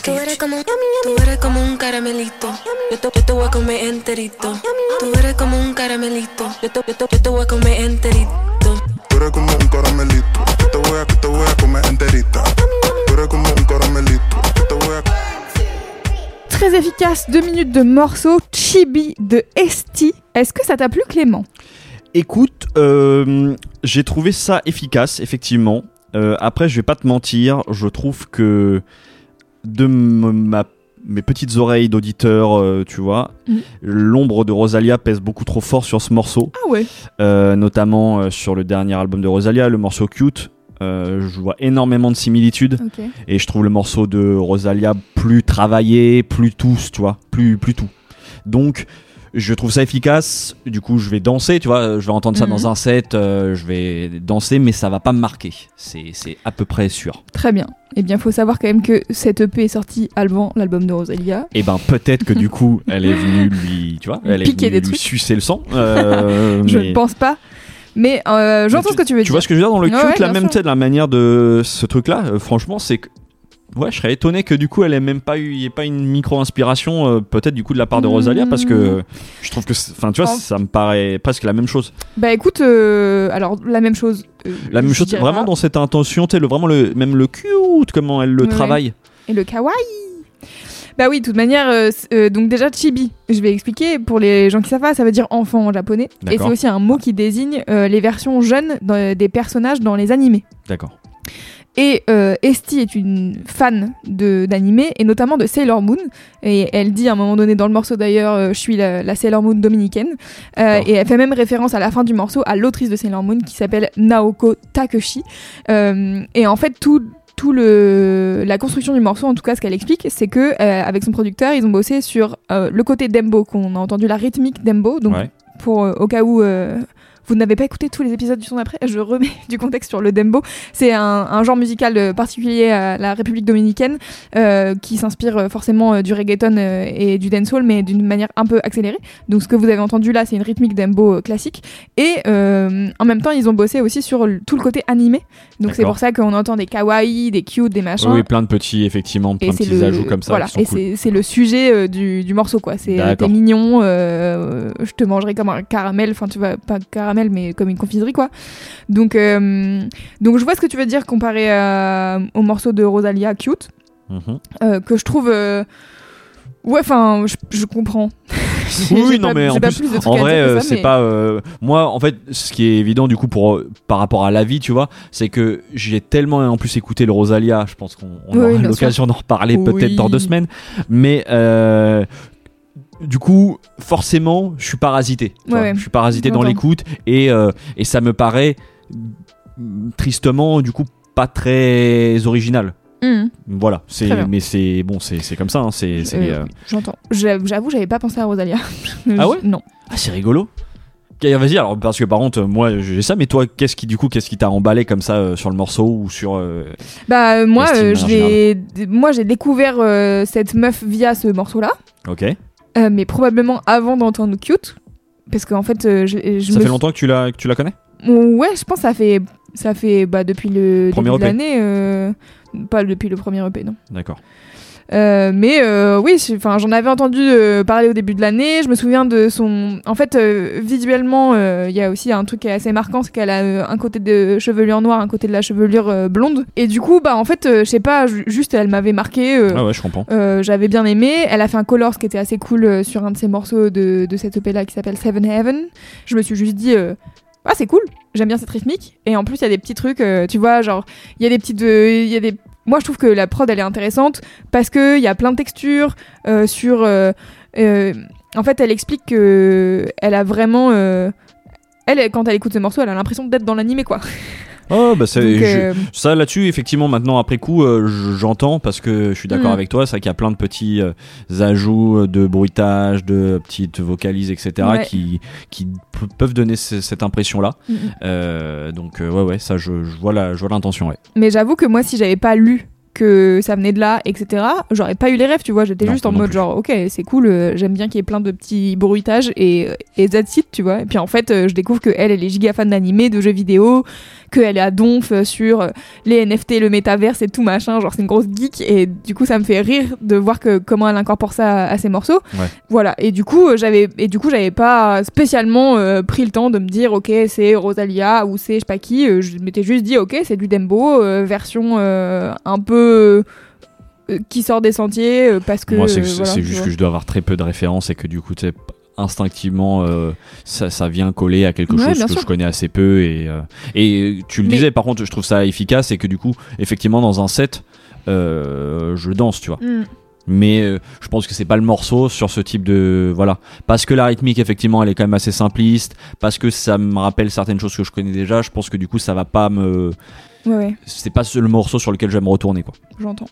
Tú eres como, tú eres como un caramelito. Yo te, yo te voy a comer enterito. Tú eres como un caramelito. Yo te, yo te, yo te voy a comer enterito. Tú eres como un caramelito. Yo te voy a, yo te voy a comer enterita. Tú eres como un caramelito. Yo te voy a. Très efficace, deux minutes de morceau Chibi de Esti. Est-ce que ça t'a plu Clément? Écoute, euh, j'ai trouvé ça efficace, effectivement. Euh, après, je vais pas te mentir, je trouve que de ma- mes petites oreilles d'auditeur, euh, tu vois, Mhm. l'ombre de Rosalia pèse beaucoup trop fort sur ce morceau, Ah ouais euh, notamment euh, sur le dernier album de Rosalia, le morceau Cute. Je vois énormément de similitudes et je trouve le morceau de Rosalia plus travaillé, plus tous, tu vois, plus, plus tout. Donc, je trouve ça efficace. Du coup, je vais danser, tu vois, je vais entendre ça Mhm. dans un set, euh, je vais danser, mais ça va pas me marquer. C'est c'est à peu près sûr. Très bien. Eh bien, faut savoir quand même que cette EP est sortie avant l'album de Rosalia. Et ben, peut-être que du coup, elle est venue lui, tu vois, elle est venue des lui sucer le sang. euh, Je mais- ne pense pas. Mais euh, j'entends tu- ce que tu veux Tu dire. vois ce que je veux dire dans le Ouais, ouais, la même tu de la manière de ce truc-là. euh, franchement, c'est que ouais, je serais étonné que du coup, elle ait même pas eu, y ait pas une micro inspiration, euh, peut-être du coup de la part de Rosalia, parce que je trouve que, enfin, tu vois, ça me paraît presque la même chose. Bah écoute, euh, alors la même chose. euh, La même je chose, dirais vraiment pas. dans cette intention, tu sais, le, vraiment le, même le cute, comment elle le Ouais. travaille. Et le kawaii Bah oui, de toute manière, euh, euh, donc déjà chibi, je vais expliquer pour les gens qui savent pas, ça veut dire enfant en japonais. Et D'accord. c'est aussi un mot qui désigne euh, les versions jeunes dans- des personnages dans les animés. D'accord. Et euh, Esti est une fan de d'animé et notamment de Sailor Moon. Et elle dit à un moment donné dans le morceau d'ailleurs, euh, je suis la, la Sailor Moon dominicaine. Euh, et elle fait même référence à la fin du morceau à l'autrice de Sailor Moon qui s'appelle Naoko Takeshi. Et en fait tout tout le la construction du morceau en tout cas ce qu'elle explique c'est que avec son producteur ils ont bossé sur le côté dembo qu'on a entendu la rythmique dembo donc Ouais. pour au cas où vous n'avez pas écouté tous les épisodes du son d'après, je remets du contexte sur le dembo. C'est un, un genre musical euh, particulier à la République dominicaine euh, qui s'inspire euh, forcément du reggaeton et du dancehall, mais d'une manière un peu accélérée. Donc ce que vous avez entendu là, c'est une rythmique dembo classique. Et euh, en même temps, ils ont bossé aussi sur tout le côté animé. Donc c'est pour ça qu'on entend des kawaii, des cute, des machins. Oui, plein de petits, effectivement, plein Et de petits le- ajouts comme ça Voilà, et cool. c'est- le sujet du, du morceau, quoi. C'est mignon, euh, je te mangerai comme un caramel, enfin, tu vois, pas caramel, mais comme une confiserie, quoi. Donc, euh, donc je vois ce que tu veux dire comparé à- au morceau de Rosalia, Cute, Mhm. euh, que je trouve. euh, Ouais, enfin, je, je comprends. Oui, non, pas- mais en plus, vrai, euh, c'est mais- pas. euh, moi, en fait, ce qui est évident du coup pour euh, par rapport à la vie, tu vois, c'est que j'ai tellement en plus écouté le Rosalia. Je pense qu'on on Oui, aura l'occasion d'en reparler peut-être dans deux semaines. Mais euh, du coup, forcément, je suis parasité. tu Ouais, vois. ouais. Je suis parasité dans l'écoute et euh, et ça me paraît mm, tristement, du coup, pas très original. Mhm. Voilà, c'est mais c'est bon, c'est comme ça. hein, c'est Euh, euh, J'entends. J'avoue, j'avais pas pensé à Rosalia. Ah ouais Non. Ah, c'est rigolo. Vas-y, alors parce que par contre, moi j'ai ça, mais toi, qu'est-ce qui du coup, qu'est-ce qui t'a emballé comme ça euh, sur le morceau ou sur Bah moi, d- moi j'ai découvert cette meuf via ce morceau-là, Ok. Euh, mais probablement avant d'entendre Cute, parce qu'en fait, euh, je, je ça me fait longtemps que tu la que tu la connais? Ouais, je pense que ça fait ça fait bah, depuis le Premier début de EP. l'année, euh, pas depuis le premier EP non. D'accord. Euh, mais euh, oui, enfin j'en avais entendu euh, parler au début de l'année. Je me souviens de son. En fait, visuellement, il y a aussi un truc qui est assez marquant, c'est qu'elle a un côté de chevelure noire, un côté de la chevelure blonde. Et du coup, bah en fait, je sais pas, ju- juste elle m'avait marqué. Ah ouais, je comprends. j'avais bien aimé. Elle a fait un color qui était assez cool sur un de ses morceaux de, de cette EP là qui s'appelle Seven Heaven. Je me suis juste dit. ah c'est cool, j'aime bien cette rythmique et en plus il y a des petits trucs, euh, tu vois genre il y a des petites, euh, il y a des, moi je trouve que la prod elle est intéressante parce que il y a plein de textures euh, sur, euh, euh, en fait elle explique que elle a vraiment, elle quand elle écoute ce morceau elle a l'impression d'être dans l'animé quoi. Oh bah c'est Donc, je- euh, ça là-dessus effectivement maintenant après coup euh, j'entends parce que je suis d'accord Mhm. avec toi, c'est vrai qu'il y a plein de petits euh, ajouts de bruitage, de petites vocalises etc Ouais. qui qui p- peuvent donner ce- cette impression là. Mhm. donc ouais ouais ça je, je vois la je vois l'intention ouais. Mais j'avoue que moi, si j'avais pas lu que ça venait de là, etc., j'aurais pas eu les rêves, tu vois. J'étais juste en mode plus. genre, ok, c'est cool, euh, j'aime bien qu'il y ait plein de petits bruitages et, et that's it, tu vois. Et puis en fait, euh, je découvre que elle, elle est giga fan d'animé, de jeux vidéo, qu'elle est à donf euh, sur les NFT, le métaverse et tout machin. Genre, c'est une grosse geek et du coup, ça me fait rire de voir que comment elle incorpore ça à, à ses morceaux. Ouais. Voilà. Et du coup, j'avais et du coup, j'avais pas spécialement euh, pris le temps de me dire, ok, c'est Rosalia ou c'est je sais pas qui. Je m'étais juste dit, ok, c'est du Dembo version un peu euh, qui sort des sentiers euh, parce que Moi, c'est voilà, juste vois. que je dois avoir très peu de références et que du coup, tu sais, instinctivement, euh, ça, ça vient coller à quelque Ouais, chose que sûr. je connais assez peu. Et, euh, et tu le Mais- disais, par contre, je trouve ça efficace et que du coup, effectivement, dans un set, euh, je danse, tu vois. Mm. Mais je pense que c'est pas le morceau sur ce type de voilà parce que la rythmique effectivement elle est quand même assez simpliste parce que ça me rappelle certaines choses que je connais déjà je pense que du coup ça va pas me Ouais, ouais. c'est pas le morceau sur lequel je vais me retourner quoi j'entends.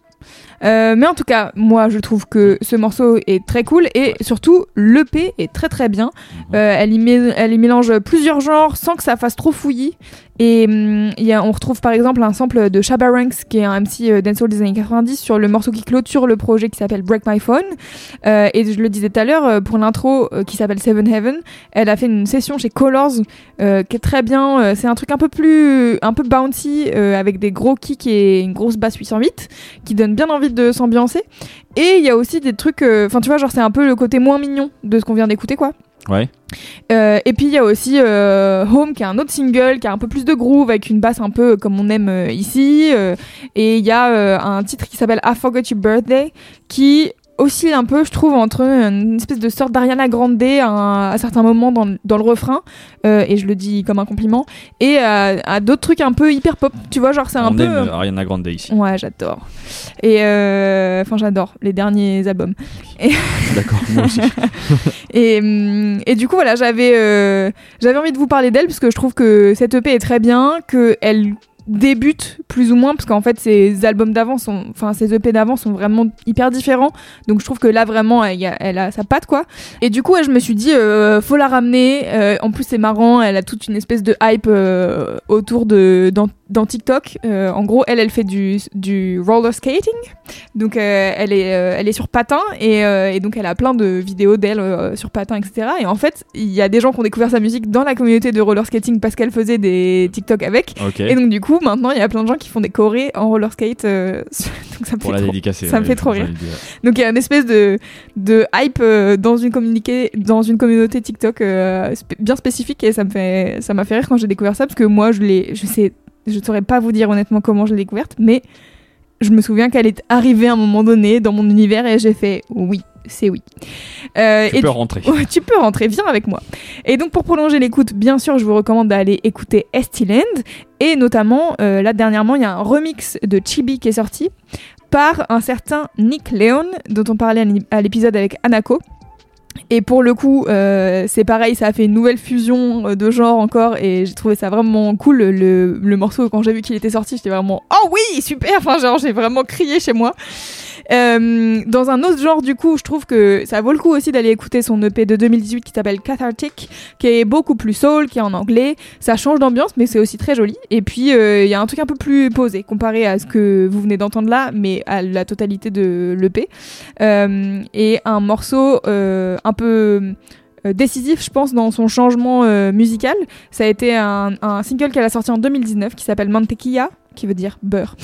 Euh, mais en tout cas, moi je trouve que ce morceau est très cool et surtout l'EP est très très bien. Euh, elle, y elle y mélange plusieurs genres sans que ça fasse trop fouillis. Et hum, y a, on retrouve par exemple un sample de Shabba Ranks qui est un MC euh, dancehall des années 90 sur le morceau qui clôture le projet qui s'appelle Break My Phone. Euh, et je le disais tout à l'heure, pour l'intro qui s'appelle Seven Heaven, elle a fait une session chez Colors qui est très bien. C'est un truc un peu plus, un peu bouncy avec des gros kicks et une grosse basse 808 qui donne bien envie de s'ambiancer. Et il y a aussi des trucs, euh, enfin tu vois, genre c'est un peu le côté moins mignon de ce qu'on vient d'écouter quoi. ouais Euh, et puis il y a aussi euh, Home qui est un autre single qui a un peu plus de groove avec une basse un peu comme on aime euh, ici. et il y a un titre qui s'appelle I Forgot Your Birthday qui oscille un peu, je trouve, entre une espèce de sorte d'Ariana Grande à, à certains moments dans, dans le refrain, euh, et je le dis comme un compliment, et à, à d'autres trucs un peu hyper pop. Tu vois, genre c'est un On peu. aime Ariana Grande ici. Ouais, j'adore. Et euh, enfin, j'adore les derniers albums. D'accord, moi aussi. Et, hum, et du coup, voilà, j'avais euh, j'avais envie de vous parler d'elle parce que je trouve que cette EP est très bien, qu'elle débute plus ou moins parce qu'en fait ses albums d'avant sont enfin ses EP d'avant sont vraiment hyper différents. Donc je trouve que là vraiment elle, a, sa patte quoi. Et du coup je me suis dit euh, faut la ramener. Euh, en plus c'est marrant elle a toute une espèce de hype euh, autour de dans TikTok Euh, en gros elle elle fait du, du roller skating. Donc euh, elle est euh, elle est sur patin et, et donc elle a plein de vidéos d'elle sur patin etc et en fait il y a des gens qui ont découvert sa musique dans la communauté de roller skating parce qu'elle faisait des TikTok avec. Et donc du coup maintenant il y a plein de gens qui font des chorés en roller skate donc ça me Pour fait la trop, ça me fait trop rire. donc il y a une espèce de, de hype dans une communiqué dans une communauté TikTok bien spécifique et ça me fait ça m'a fait rire quand j'ai découvert ça parce que moi je je sais je saurais pas vous dire honnêtement comment je l'ai découverte mais je me souviens qu'elle est arrivée à un moment donné dans mon univers et j'ai fait oui c'est oui Euh, Tu et peux rentrer. Tu peux rentrer, viens avec moi. Et donc pour prolonger l'écoute, bien sûr, je vous recommande d'aller écouter Estiland. Et notamment, euh, là dernièrement, il y a un remix de Chibi qui est sorti par un certain Nick Leon, dont on parlait à l'épisode avec Anako. Et pour le coup, euh, c'est pareil, ça a fait une nouvelle fusion euh, de genre encore, et j'ai trouvé ça vraiment cool. Le, le morceau, quand j'ai vu qu'il était sorti, j'étais vraiment Oh oui, super Enfin, genre, j'ai vraiment crié chez moi. Euh, dans un autre genre, du coup, je trouve que ça vaut le coup aussi d'aller écouter son EP de 2018 qui s'appelle Cathartic, qui est beaucoup plus soul, qui est en anglais. Ça change d'ambiance, mais c'est aussi très joli. Et puis, euh, il y a un truc un peu plus posé comparé à ce que vous venez d'entendre là, mais à la totalité de l'EP. Euh, et un morceau un peu décisif, je pense, dans son changement musical. Ça a été un, un single qu'elle a sorti en 2019 qui s'appelle Mantequilla, qui veut dire beurre.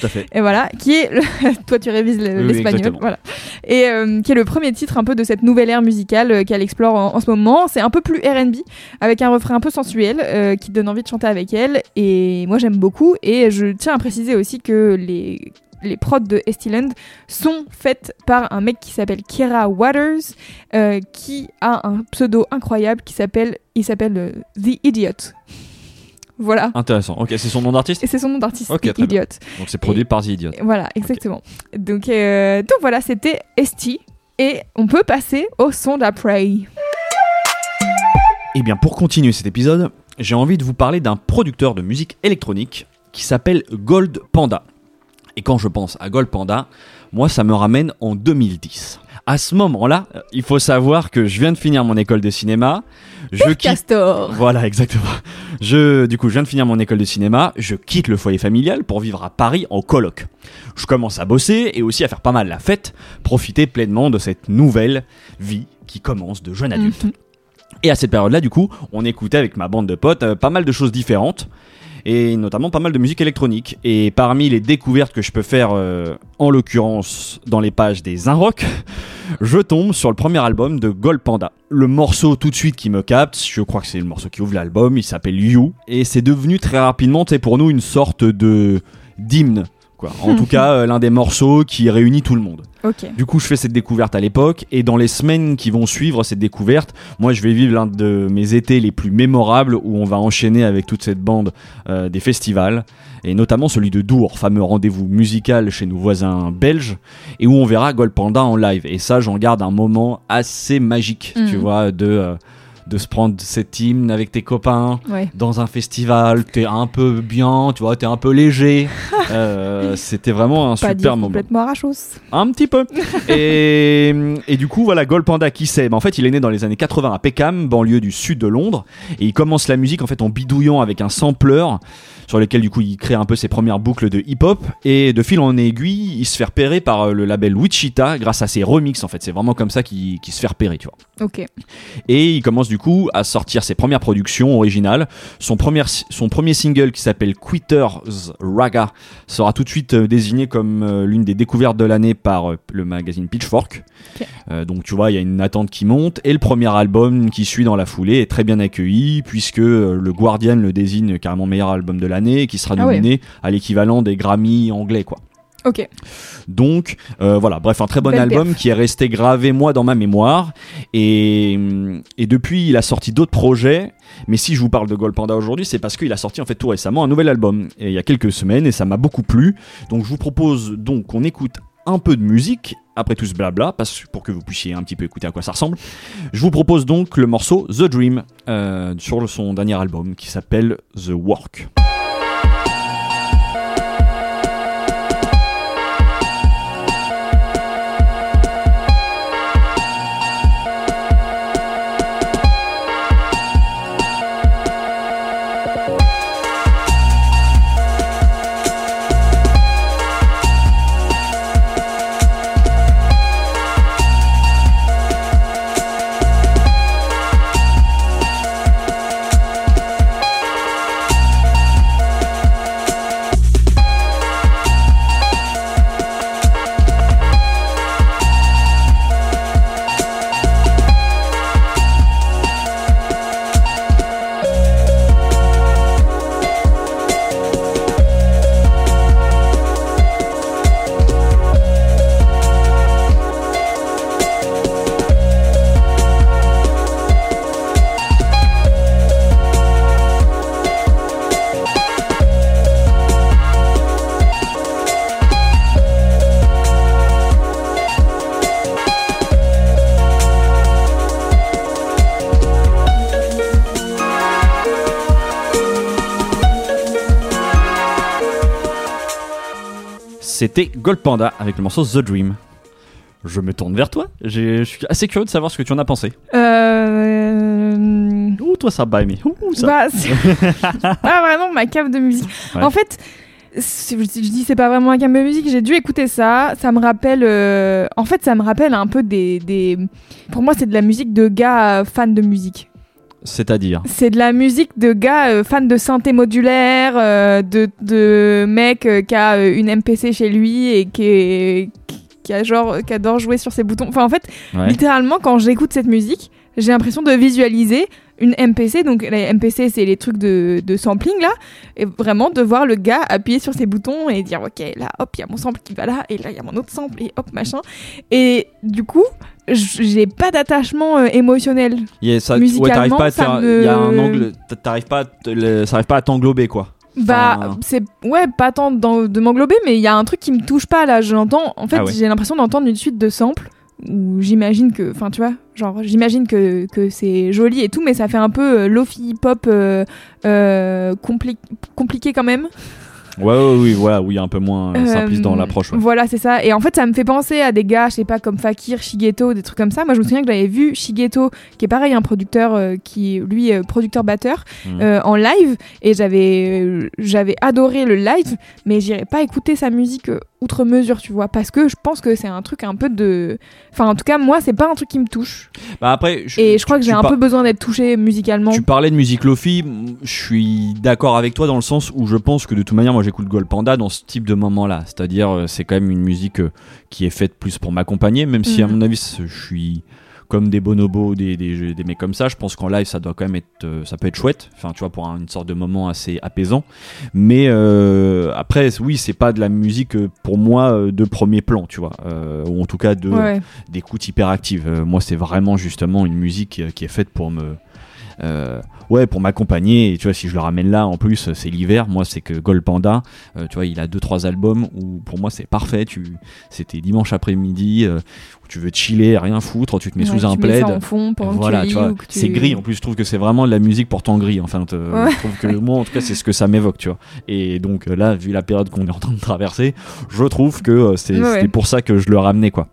Tout à fait. Et voilà, qui est le- toi tu révises Oui, l'espagnol, voilà. Et euh, qui est le premier titre un peu de cette nouvelle ère musicale euh, qu'elle explore en, en ce moment. C'est un peu plus R&B avec un refrain un peu sensuel euh, qui donne envie de chanter avec elle. Et moi j'aime beaucoup. Et je tiens à préciser aussi que les les prods de Estiland sont faites par un mec qui s'appelle Kira Waters, euh, qui a un pseudo incroyable qui s'appelle, il s'appelle euh, The Idiot. Voilà. Intéressant. Ok, c'est son nom d'artiste Et c'est son nom d'artiste, Ok, bien. Idiot. Donc c'est produit par The Idiot. Voilà, exactement. Donc, euh, donc voilà, c'était Esti. Et on peut passer au son d'après. Eh bien, pour continuer cet épisode, j'ai envie de vous parler d'un producteur de musique électronique qui s'appelle Gold Panda. Et quand je pense à Gold Panda, moi, ça me ramène en 2010. À ce moment-là, il faut savoir que je viens de finir mon école de cinéma. Je quitte Castor. Voilà, exactement. Je, du coup, je viens de finir mon école de cinéma, je quitte le foyer familial pour vivre à Paris en coloc. Je commence à bosser et aussi à faire pas mal la fête, profiter pleinement de cette nouvelle vie qui commence de jeune adulte. Mhm. Et à cette période-là, du coup, on écoutait avec ma bande de potes euh, pas mal de choses différentes et notamment pas mal de musique électronique. Et parmi les découvertes que je peux faire, euh, en l'occurrence dans les pages des Rock, je tombe sur le premier album de Gold Panda. Le morceau tout de suite qui me capte, je crois que c'est le morceau qui ouvre l'album, il s'appelle You, et c'est devenu très rapidement, tu pour nous une sorte de d'hymne. Quoi. En tout cas, euh, l'un des morceaux qui réunit tout le monde. Du coup, je fais cette découverte à l'époque, et dans les semaines qui vont suivre cette découverte, moi, je vais vivre l'un de mes étés les plus mémorables, où on va enchaîner avec toute cette bande euh, des festivals, et notamment celui de Dour, fameux rendez-vous musical chez nos voisins belges, et où on verra Gold Panda en live. Et ça, j'en garde un moment assez magique, tu vois, de, euh, de se prendre cet hymne avec tes copains, Ouais. dans un festival, t'es un peu bien, tu vois, t'es un peu léger. Euh, C'était vraiment un Pas super moment. complètement arrachos. Un petit peu. et, et du coup, voilà, Gold Panda, qui c'est Ben, En fait, il est né dans les années 80 à Peckham, banlieue du sud de Londres. Et il commence la musique en fait en bidouillant avec un sampler sur lequel du coup il crée un peu ses premières boucles de hip-hop. Et de fil en aiguille, il se fait repérer par euh, le label Wichita grâce à ses remixes en fait. C'est vraiment comme ça qu'il se fait repérer, tu vois. Ok. Et il commence du coup à sortir ses premières productions originales. Son premier, son premier single qui s'appelle Quitter's Raga sera tout de suite euh, désigné comme euh, l'une des découvertes de l'année par le magazine Pitchfork. Euh, donc tu vois, il y a une attente qui monte. Et le premier album qui suit dans la foulée est très bien accueilli puisque le Guardian le désigne carrément meilleur album de l'année et qui sera Ah nominé à l'équivalent des Grammy anglais quoi. Ok. Donc euh, voilà, bref, un très bon Belle album perf. qui est resté gravé moi dans ma mémoire. Et, et depuis, il a sorti d'autres projets. Mais si je vous parle de Gold Panda aujourd'hui, c'est parce qu'il a sorti en fait tout récemment un nouvel album. Et il y a quelques semaines, et ça m'a beaucoup plu. Donc je vous propose donc qu'on écoute un peu de musique après tout ce blabla, parce, pour que vous puissiez un petit peu écouter à quoi ça ressemble. Je vous propose donc le morceau The Dream euh, sur son dernier album qui s'appelle The Work. C'était Gold Panda avec le morceau The Dream. Je me tourne vers toi. Je suis assez curieux de savoir ce que tu en as pensé. Euh... Ouh, toi ça baille, mais ouh, ça? Bah, c'est pas vraiment ma cave de musique. Ouais. En fait, je, dis c'est pas vraiment ma cave de musique. J'ai dû écouter ça. Ça me rappelle. euh, En fait, ça me rappelle un peu des. des... Pour moi, c'est de la musique de gars euh, fans de musique. C'est-à-dire. C'est de la musique de gars euh, fans de synthé modulaire, euh, de, de mec euh, qui a euh, une MPC chez lui et qui, est- qui a genre qui adore jouer sur ses boutons. Enfin, en fait, Ouais. littéralement, quand j'écoute cette musique, j'ai l'impression de visualiser une MPC. Donc, les MPC, c'est les trucs de, de sampling là, et vraiment de voir le gars appuyer sur ses boutons et dire ok, là, hop, il y a mon sample qui va là, et là, il y a mon autre sample, et hop, machin. Et du coup, j'ai pas d'attachement euh, émotionnel. Yeah, ça, Musicalement, t'arrives pas à te ça faire- me- il y a un angle, t'arrives pas, le- ça arrive pas à t'englober quoi. Bah, Enfin, c'est ouais, pas tant de m'englober, mais il y a un truc qui me touche pas là. J'entends, en fait, Ah ouais. j'ai l'impression d'entendre une suite de samples où j'imagine que, enfin, tu vois, genre, j'imagine que, que c'est joli et tout, mais ça fait un peu euh, lofi pop euh, euh, compli- compliqué quand même. Ouais, ouais, oui, voilà, oui, un peu moins euh, simpliste dans Euh, l'approche. ouais. Voilà, c'est ça. Et en fait, ça me fait penser à des gars, je sais pas, comme Fakir, Shigeto, des trucs comme ça. Moi, je me souviens que j'avais vu Shigeto, qui est pareil, un producteur euh, qui, lui, euh, producteur-batteur, euh, en live. Et j'avais, j'avais adoré le live, mais j'irais pas écouter sa musique outre mesure, tu vois, parce que je pense que c'est un truc un peu de. Enfin, en tout cas, moi, c'est pas un truc qui me touche. Bah après, je- Et je crois que j'ai un par- peu besoin d'être touché musicalement. Tu parlais de musique lofi, je suis d'accord avec toi dans le sens où je pense que de toute manière, moi j'écoute Gold Panda dans ce type de moment-là. C'est-à-dire, euh, c'est quand même une musique euh, qui est faite plus pour m'accompagner, même si à Mhm. mon avis, je suis comme des bonobos, des, des, des mecs comme ça. Je pense qu'en live, ça doit quand même être, euh, ça peut être chouette. Enfin, tu vois, pour un- une sorte de moment assez apaisant. Mais euh, après, oui, c'est pas de la musique euh, pour moi euh, de premier plan, tu vois, Euh, ou en tout cas de Ouais. d'écoute hyperactive. Moi, c'est vraiment justement une musique qui est faite pour me, euh, ouais, pour m'accompagner. Et tu vois, si je le ramène là, en plus, c'est l'hiver. Moi, c'est que Gold Panda, euh, tu vois, il a deux trois albums où pour moi c'est parfait. Tu, c'était dimanche après-midi euh, où tu veux te chiller, rien foutre, tu te mets Ouais, sous un plaid. en fond voilà, tu vois, tu- c'est gris. En plus, je trouve que c'est vraiment de la musique temps gris. Enfin, te- Ouais. je trouve que moi, en tout cas, c'est ce que ça m'évoque, tu vois. Et donc euh, là, vu la période qu'on est en train de traverser, je trouve que c'est, Ouais, pour ça que je le ramenais, quoi.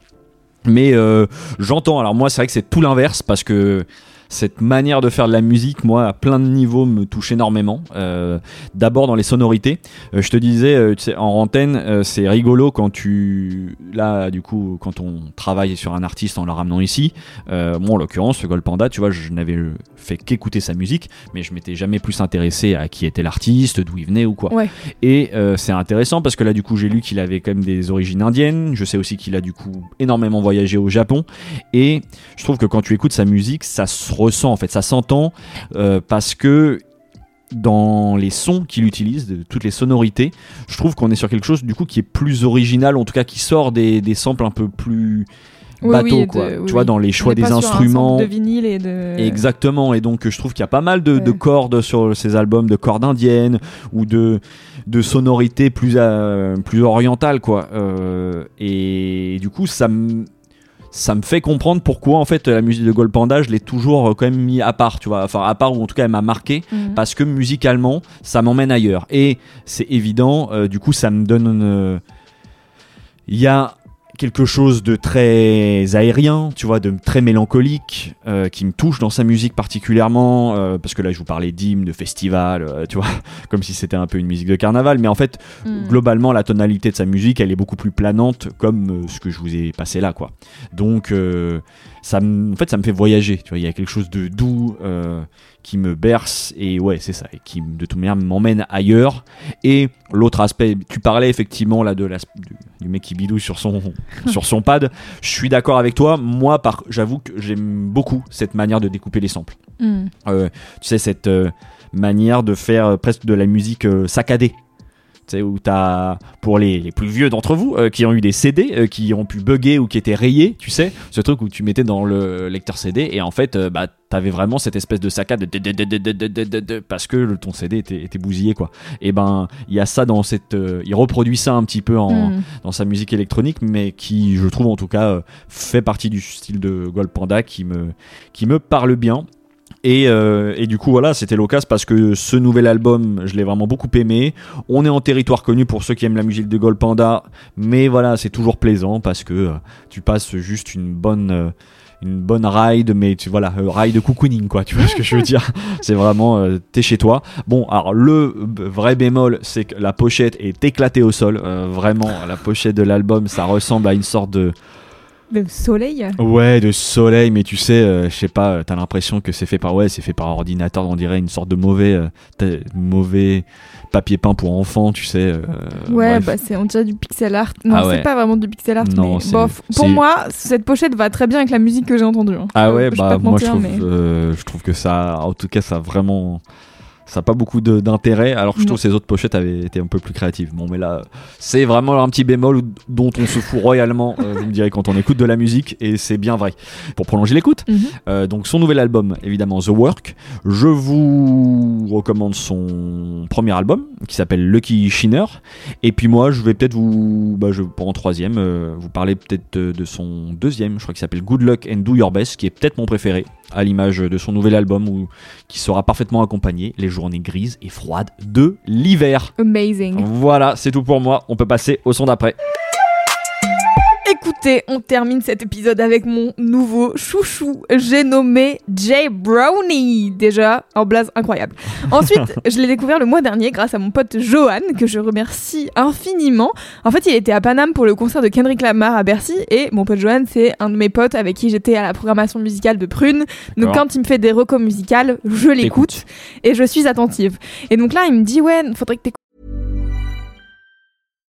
Mais euh, j'entends. Alors moi, c'est vrai que c'est tout l'inverse parce que cette manière de faire de la musique, moi, à plein de niveaux, me touche énormément. Euh, D'abord dans les sonorités. Euh, je te disais, euh, tu sais, en antenne, c'est rigolo quand tu, là, du coup, quand on travaille sur un artiste en le ramenant ici. Moi, en l'occurrence, ce Gold Panda, tu vois, je n'avais fait qu'écouter sa musique, mais je m'étais jamais plus intéressé à qui était l'artiste, d'où il venait ou quoi. Ouais. Et c'est intéressant parce que là, du coup, j'ai lu qu'il avait quand même des origines indiennes. Je sais aussi qu'il a du coup énormément voyagé au Japon. Et je trouve que quand tu écoutes sa musique, ça se ressent en fait, ça s'entend euh, parce que dans les sons qu'il utilise, de toutes les sonorités, je trouve qu'on est sur quelque chose du coup qui est plus original, en tout cas qui sort des, des samples un peu plus bateau oui, et de- quoi. oui, tu vois dans les choix des instruments. de vinyle et de. Exactement, et donc je trouve qu'il y a pas mal de, cordes sur ces albums, de cordes indiennes ou de, de sonorités plus, euh, plus orientales, quoi. Euh, et du coup, ça me. Ça me fait comprendre pourquoi en fait la musique de Gold Panda je l'ai toujours euh, quand même mis à part, tu vois, enfin à part ou en tout cas elle m'a marqué Mhm. parce que musicalement ça m'emmène ailleurs et c'est évident, euh, du coup ça me donne euh, il y a quelque chose de très aérien, tu vois, de très mélancolique, euh, qui me touche dans sa musique particulièrement, euh, parce que là je vous parlais d'hymne, de festival, euh, tu vois, comme si c'était un peu une musique de carnaval, mais en fait, Mm. globalement, la tonalité de sa musique, elle est beaucoup plus planante, comme ce que je vous ai passé là, quoi. Donc, ça en fait, ça me fait voyager, tu vois, il y a quelque chose de doux qui me berce, et ouais, c'est ça, et qui de toute manière m'emmène ailleurs. Et l'autre aspect, tu parlais effectivement là de la, du, du mec qui bidouille sur son, sur son pad. Je suis d'accord avec toi. Moi, par, j'avoue que j'aime beaucoup cette manière de découper les samples. Mm. Euh, tu sais, cette euh, manière de faire euh, presque de la musique saccadée où t'as pour les, les, plus vieux d'entre vous euh, qui ont eu des CD euh, qui ont pu bugger ou qui étaient rayés, tu sais, ce truc où tu mettais dans le lecteur CD et en fait euh, bah t'avais vraiment cette espèce de saccade de, de, de, parce que ton CD était, bousillé quoi. Et ben il y a ça dans cette, il reproduit ça un petit peu hmm. dans sa musique électronique, mais qui je trouve en tout cas fait partie du style de Gold Panda qui me qui me parle bien. Et, euh, et du coup, voilà, c'était l'occasion parce que ce nouvel album, je l'ai vraiment beaucoup aimé. On est en territoire connu pour ceux qui aiment la musique de Gold Panda, mais voilà, c'est toujours plaisant parce que euh, tu passes juste une bonne. euh, une bonne ride, mais tu voilà, ride cocooning quoi, tu vois ce que je veux dire C'est vraiment, euh, t'es chez toi. Bon, alors le vrai bémol, c'est que la pochette est éclatée au sol. Euh, vraiment, la pochette de l'album, ça ressemble à une sorte de, Le soleil. Ouais, de soleil, mais tu sais, euh, je sais pas, t'as l'impression que c'est fait par ouais, c'est fait par ordinateur, on dirait une sorte de mauvais, euh, mauvais papier peint pour enfants, tu sais. euh, Ouais, bref. bah c'est on dirait du pixel art. Non, Ah ouais. c'est pas vraiment du pixel art, Non, mais bof. Pour moi, cette pochette va très bien avec la musique que j'ai entendue. hein. Ah ouais, bah te moi je mentir, trouve, mais- euh, je trouve que ça, en tout cas, ça a vraiment, ça a pas beaucoup d'intérêt. Alors que je trouve que ces autres pochettes avaient été un peu plus créatives. Bon, mais là, c'est vraiment un petit bémol dont on se fout royalement. euh, vous me direz quand on écoute de la musique, et c'est bien vrai. Pour prolonger l'écoute, Mhm. euh, donc son nouvel album, évidemment The Work. Je vous recommande son premier album qui s'appelle Lucky Shiner. Et puis moi, je vais peut-être vous, bah, je, pour en troisième, euh, vous parler peut-être de, de son deuxième, je crois qu'il s'appelle Good Luck and Do Your Best, qui est peut-être mon préféré, à l'image de son nouvel album où, qui sera parfaitement accompagné les journées grises et froides de l'hiver. Amazing. Voilà, c'est tout pour moi. On peut passer au son d'après. Écoutez, on termine cet épisode avec mon nouveau chouchou. J'ai nommé Jay Brownie. Déjà, un blaze incroyable. Ensuite, je l'ai découvert le mois dernier grâce à mon pote Johan, que je remercie infiniment. En fait, il était à Paname pour le concert de Kendrick Lamar à Bercy. Et mon pote Johan, c'est un de mes potes avec qui j'étais à la programmation musicale de Prune. Donc, quand il me fait des recos musicales, je l'écoute et je suis attentive. Et donc là, il me dit Ouais, faudrait que t'écoutes.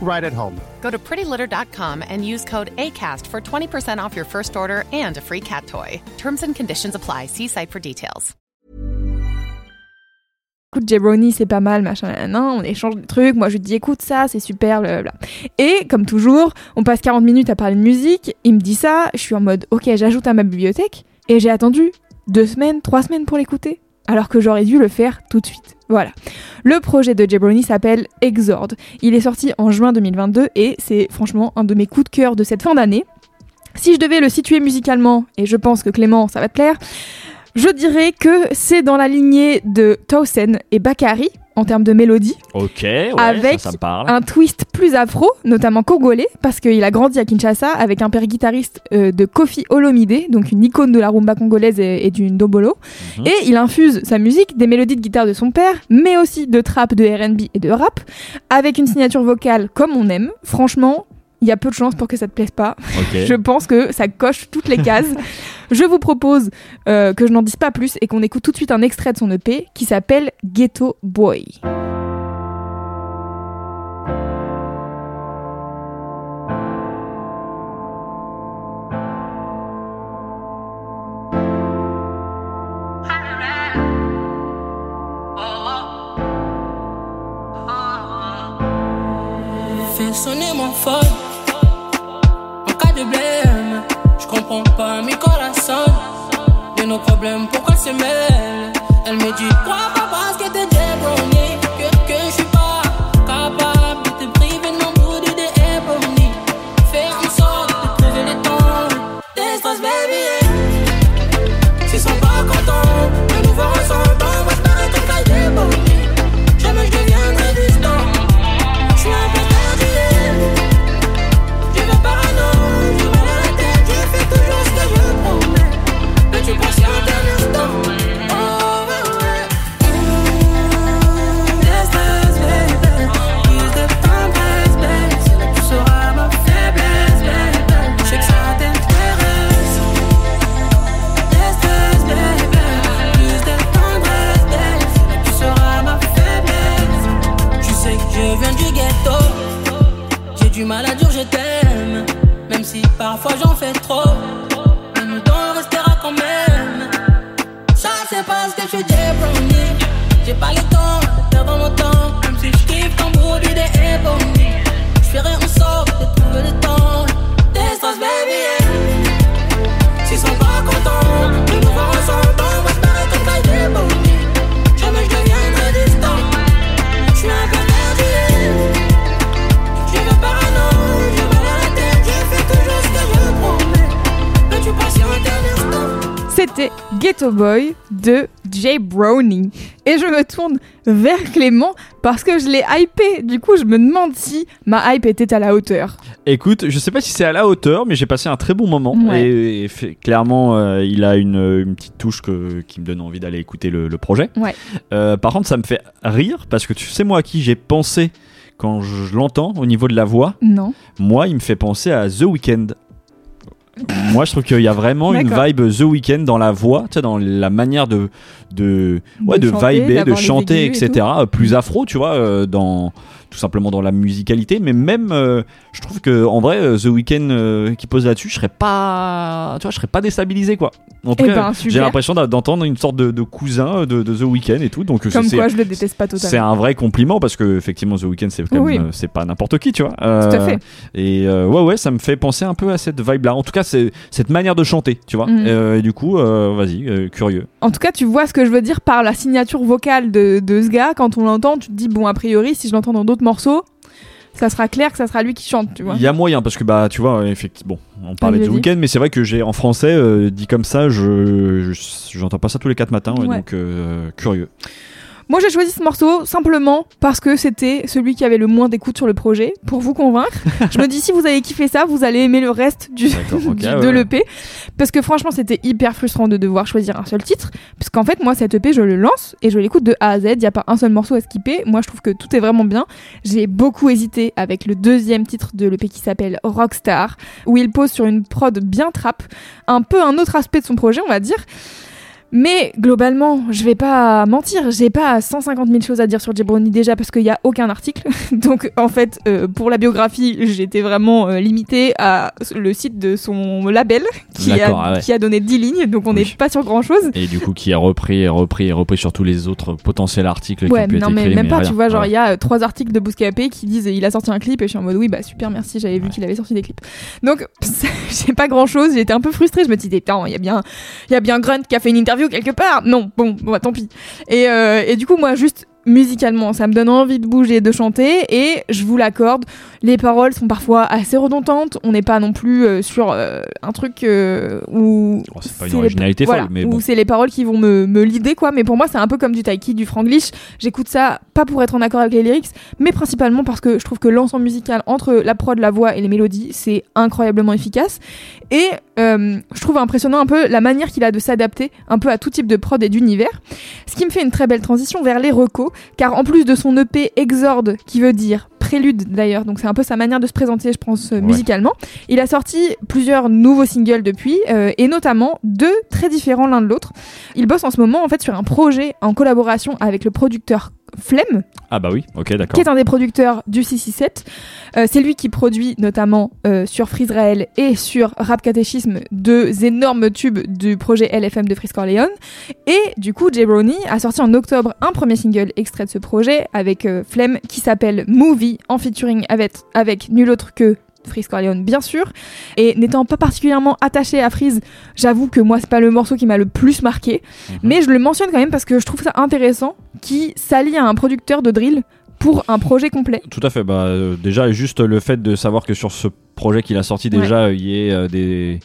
right at home. Go to prettylitter.com and use code ACAST for 20% off your first order and a free cat toy. Terms and conditions apply. See site for details. écoute Jabroni c'est pas mal machin on échange des trucs moi je lui dis écoute ça c'est super blablabla et comme toujours on passe 40 minutes à parler de musique il me dit ça je suis en mode ok j'ajoute à ma bibliothèque et j'ai attendu deux semaines trois semaines pour l'écouter alors que j'aurais dû le faire tout de suite. Voilà. Le projet de Jabroni s'appelle Exord il est sorti en juin 2022 et c'est franchement un de mes coups de cœur de cette fin d'année. Si je devais le situer musicalement et je pense que Clément ça va te plaire je dirais que c'est dans la lignée de Towson et Bakari en termes de mélodie, Ok, ouais, avec ça, ça me parle. un twist plus afro, notamment congolais, parce qu'il a grandi à Kinshasa avec un père guitariste euh, de Kofi Olomide, donc une icône de la rumba congolaise et, et du ndobolo. Mhm. Et il infuse sa musique des mélodies de guitare de son père, mais aussi de trap, de R&B et de rap, avec une signature vocale comme on aime. Franchement, il y a peu de chances pour que ça te plaise pas. Je pense que ça coche toutes les cases. je vous propose euh, que je n'en dise pas plus et qu'on écoute tout de suite un extrait de son EP qui s'appelle Ghetto Boy. Fais sonner mon phone Je comprends pas mes corazones De nos problèmes pourquoi se mêlent? Elle me dit crois Ghetto Boy de Jay Brownie. Et je me tourne vers Clément parce que je l'ai hypé. Du coup, je me demande si ma hype était à la hauteur. Écoute, je sais pas si c'est à la hauteur, mais j'ai passé un très bon moment. Ouais. Et, et fait- clairement, euh, il a une, une petite touche que- qui me donne envie d'aller écouter le, le projet. Ouais. Euh, par contre, ça me fait rire parce que tu sais, moi, à qui j'ai pensé quand je l'entends au niveau de la voix? Non. Moi, il me fait penser à The Weeknd. Moi, je trouve qu'il y a vraiment une vibe The Weeknd dans la voix, tu sais, dans la manière de de ouais, De de, chanter, vibrer, de chanter, et etc. Euh, Plus afro, tu vois, euh, dans tout simplement dans la musicalité, mais même, euh, je trouve que en vrai, euh, The Weeknd euh, qui pose là-dessus, je serais pas, tu vois, je serais pas déstabilisé quoi. En tout Eh cas, ben, j'ai l'impression d'entendre une sorte de, de cousin de, de The Weeknd et tout, donc Comme c'est- quoi, je le déteste pas c'est totalement. un vrai compliment parce que effectivement The Weeknd c'est Oui. c'est pas n'importe qui tu vois Tout à fait. et ouais ouais ça me fait penser un peu à cette vibe là en tout cas c'est cette manière de chanter tu vois Mhm. Et du coup vas-y curieux En tout cas, tu vois ce que je veux dire par la signature vocale de, de ce gars. Quand on l'entend, tu te dis, bon, a priori, si je l'entends dans d'autres morceaux, ça sera clair que ça sera lui qui chante, tu vois. il y a moyen parce que bah tu vois effectivement bon on parlait de Vas-y, The. Weeknd mais c'est vrai que j'ai en français euh, dit comme ça je je- j'entends pas ça tous les quatre matins ouais, Ouais. donc euh, curieux Moi, j'ai choisi ce morceau simplement parce que c'était celui qui avait le moins d'écoute sur le projet, pour vous convaincre. je me dis, si vous avez kiffé ça, vous allez aimer le reste du, de ouais. l'EP. Parce que franchement, c'était hyper frustrant de devoir choisir un seul titre. Parce qu'en fait, moi, cet EP, je le lance et je l'écoute de A à Z. Il n'y a pas un seul morceau à skipper. Moi, je trouve que tout est vraiment bien. J'ai beaucoup hésité avec le deuxième titre de l'EP qui s'appelle Rockstar, où il pose sur une prod bien trap, un peu un autre aspect de son projet, on va dire. Mais globalement, je vais pas mentir, j'ai pas 150 000 choses à dire sur Jabroni déjà parce qu'il y a aucun article. Donc en fait, euh, pour la biographie, j'étais vraiment euh, limitée à le site de son label qui a, ah ouais. qui a donné 10 lignes, donc on n'est Oui. pas sur grand chose. et du coup qui a repris et repris et repris sur tous les autres potentiels articles qui Ouais, ont pu non être mais écrits, même pas, rien. tu vois, genre il y a euh, trois articles de Bouscapé qui disent il a sorti un clip et je suis en mode oui bah super merci, j'avais vu qu'il avait sorti des clips. Donc j'ai pas grand chose, j'étais un peu frustrée, je me disais putain, il y a bien il y a bien Grunt qui a fait une interview quelque part. Non, bon, bon bah, tant pis. Et, euh, et du coup moi juste musicalement, ça me donne envie de bouger, de chanter et je vous l'accorde, les paroles sont parfois assez redondantes, on n'est pas non plus euh, sur euh, un truc euh, où Oh, c'est pas une originalité folle, voilà, mais où c'est les paroles qui vont me, me l'idée quoi. Mais pour moi c'est un peu comme du taiki du franglish. J'écoute ça pas pour être en accord avec les lyrics mais principalement parce que je trouve que l'ensemble musical entre la prod la voix et les mélodies c'est incroyablement efficace. Et euh, je trouve impressionnant un peu la manière qu'il a de s'adapter un peu à tout type de prod et d'univers ce qui me fait une très belle transition vers les recos car en plus de son EP Exorde qui veut dire prélude d'ailleurs, donc c'est un peu sa manière de se présenter, je pense, euh, musicalement. Il a sorti plusieurs nouveaux singles depuis, euh, et notamment deux très différents l'un de l'autre. Il bosse en ce moment en fait sur un projet en collaboration avec le producteur Flemme, Ah bah oui, ok, d'accord. qui est un des producteurs du 667. Euh, c'est lui qui produit notamment euh, sur Freezrael et sur Rap Catéchisme deux énormes tubes du projet LFM de Freeze Corleone. Et du coup, Jay Brownie a sorti en octobre un premier single extrait de ce projet avec euh, Flemme qui s'appelle Movie en featuring avec, avec nul autre que Freeze Corleone bien sûr. Et n'étant pas particulièrement attaché à Freeze j'avoue que moi c'est pas le morceau qui m'a le plus marqué. Mais je le mentionne quand même parce que je trouve ça intéressant qui s'allie à un producteur de drill pour un projet complet. Tout à fait. Bah, euh, déjà, juste le fait de savoir que sur ce projet qu'il a sorti, déjà, il y ait euh, des,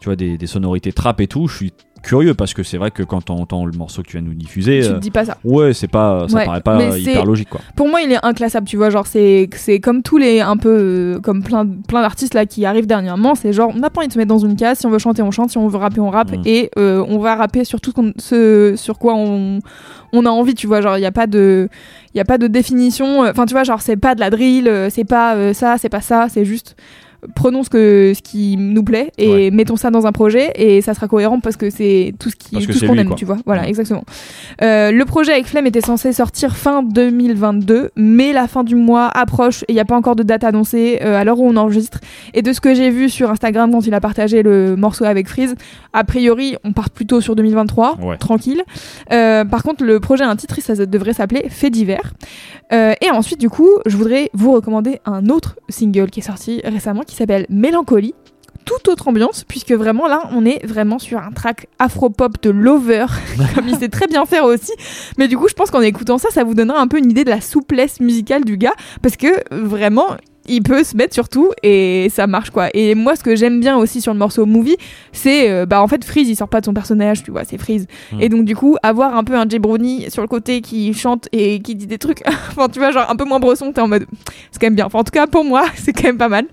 tu vois, des, des sonorités trap et tout, je suis curieux parce que c'est vrai que quand on entend le morceau que tu viens de nous diffuser. Tu te euh, dis pas ça. Ouais, c'est pas, ça Ouais, paraît pas hyper logique quoi. Pour moi, il est inclassable, tu vois. Genre, c'est c'est comme tous les. Un peu. euh, comme plein, plein d'artistes là qui arrivent dernièrement. C'est genre, on n'a pas envie de se mettre dans une case. Si on veut chanter, on chante. Si on veut rapper, on rappe. Mm. Et euh, on va rapper sur tout ce, sur quoi on, on a envie, tu vois. Genre, il n'y a pas de. Il y a pas de définition. Enfin, tu vois, genre, c'est pas de la drill, c'est pas euh, ça, c'est pas ça, c'est juste. Prenons ce, que, ce qui nous plaît et mettons ça dans un projet et ça sera cohérent parce que c'est tout ce qui Parce que tout ce qu'on aime, quoi. tu vois. Voilà, exactement. Euh, le projet avec Flemme était censé sortir fin 2022, mais la fin du mois approche et il n'y a pas encore de date annoncée euh, à l'heure où on enregistre. Et de ce que j'ai vu sur Instagram quand il a partagé le morceau avec Freeze, a priori on part plutôt sur 2023, Ouais. tranquille. Euh, par contre, le projet a un titre et ça devrait s'appeler Fait divers. Euh, et ensuite, du coup, je voudrais vous recommander un autre single qui est sorti récemment qui s'appelle Mélancolie toute autre ambiance, puisque vraiment là, on est vraiment sur un track afro-pop de Lover, comme il sait très bien faire aussi. Mais du coup, je pense qu'en écoutant ça, ça vous donnera un peu une idée de la souplesse musicale du gars, parce que vraiment, il peut se mettre sur tout et ça marche quoi. Et moi, ce que j'aime bien aussi sur le morceau Movie, c'est euh, bah en fait Freeze, il sort pas de son personnage, tu vois, c'est Freeze. Mm. Et donc du coup, avoir un peu un Jay Brownie sur le côté qui chante et qui dit des trucs, enfin tu vois, genre un peu moins bresson, t'es en mode, c'est quand même bien. Enfin, en tout cas pour moi, c'est quand même pas mal.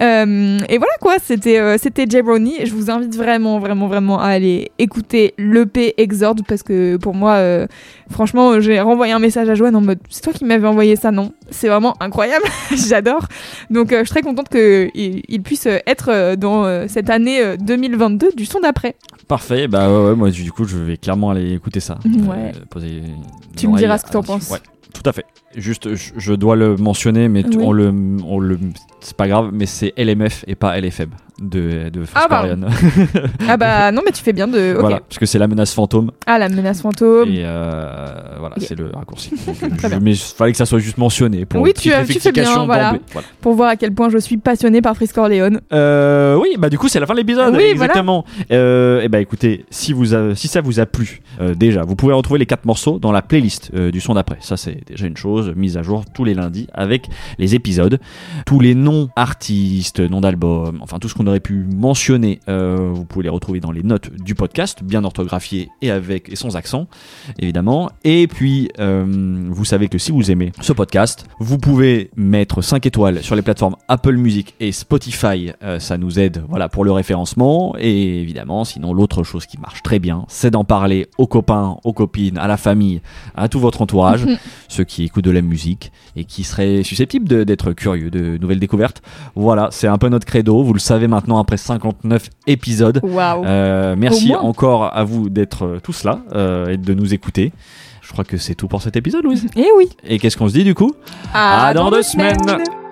Euh, et voilà quoi, c'était euh, c'était Jay Brownie. Je vous invite vraiment, vraiment, vraiment à aller écouter l'EP Exord parce que pour moi, euh, franchement, j'ai renvoyé un message à Joanne en mode c'est toi qui m'avais envoyé ça, non? C'est vraiment incroyable, j'adore. Donc euh, je suis très contente qu'il il puisse être dans cette année euh, 2022 du son d'après. Parfait. Bah ouais, ouais, moi du coup, je vais clairement aller écouter ça. Ouais. Poser Tu me diras ce que t'en penses. Ouais, tout à fait. Juste, je, je dois le mentionner, mais Oui. on le, on le, c'est pas grave, mais c'est LMF et pas LFM de de Ah, Foscorion. Ah bah non, mais tu fais bien de. Voilà, parce que c'est la menace fantôme. Ah, la menace fantôme. Et euh, voilà, c'est le raccourci. Je- mais il fallait que ça soit juste mentionné pour oui, une tu, tu fais bien, voilà. Voilà. pour voir à quel point je suis passionnée par Frisk Corleone. Euh, oui, bah du coup c'est la fin de l'épisode. Oui, exactement. Euh, et bah écoutez, si vous a- si ça vous a plu, déjà, vous pouvez retrouver les quatre morceaux dans la playlist du son d'après. Ça c'est déjà une chose mise à jour tous les lundis avec les épisodes, tous les noms artistes, noms d'albums, enfin tout ce qu'on aurait pu mentionner. euh, vous pouvez les retrouver dans les notes du podcast, bien orthographiées et avec et sans accent, évidemment. Et puis euh, vous savez que si vous aimez ce podcast, vous pouvez mettre 5 étoiles sur les plateformes Apple Music et Spotify. Euh, ça nous aide voilà, pour le référencement. Et évidemment, sinon, l'autre chose qui marche très bien, c'est d'en parler aux copains, aux copines, à la famille, à tout votre entourage, ceux qui écoutent de la musique et qui seraient susceptibles d'être curieux de nouvelles découvertes. Voilà, c'est un peu notre credo. Vous le savez maintenant après 59 épisodes. Waouh. Euh, merci encore à vous d'être euh, tous là euh, et de nous écouter. Je crois que c'est tout pour cet épisode, Louise. Eh oui. Et qu'est-ce qu'on se dit du coup? À dans dans deux deux semaines. semaines.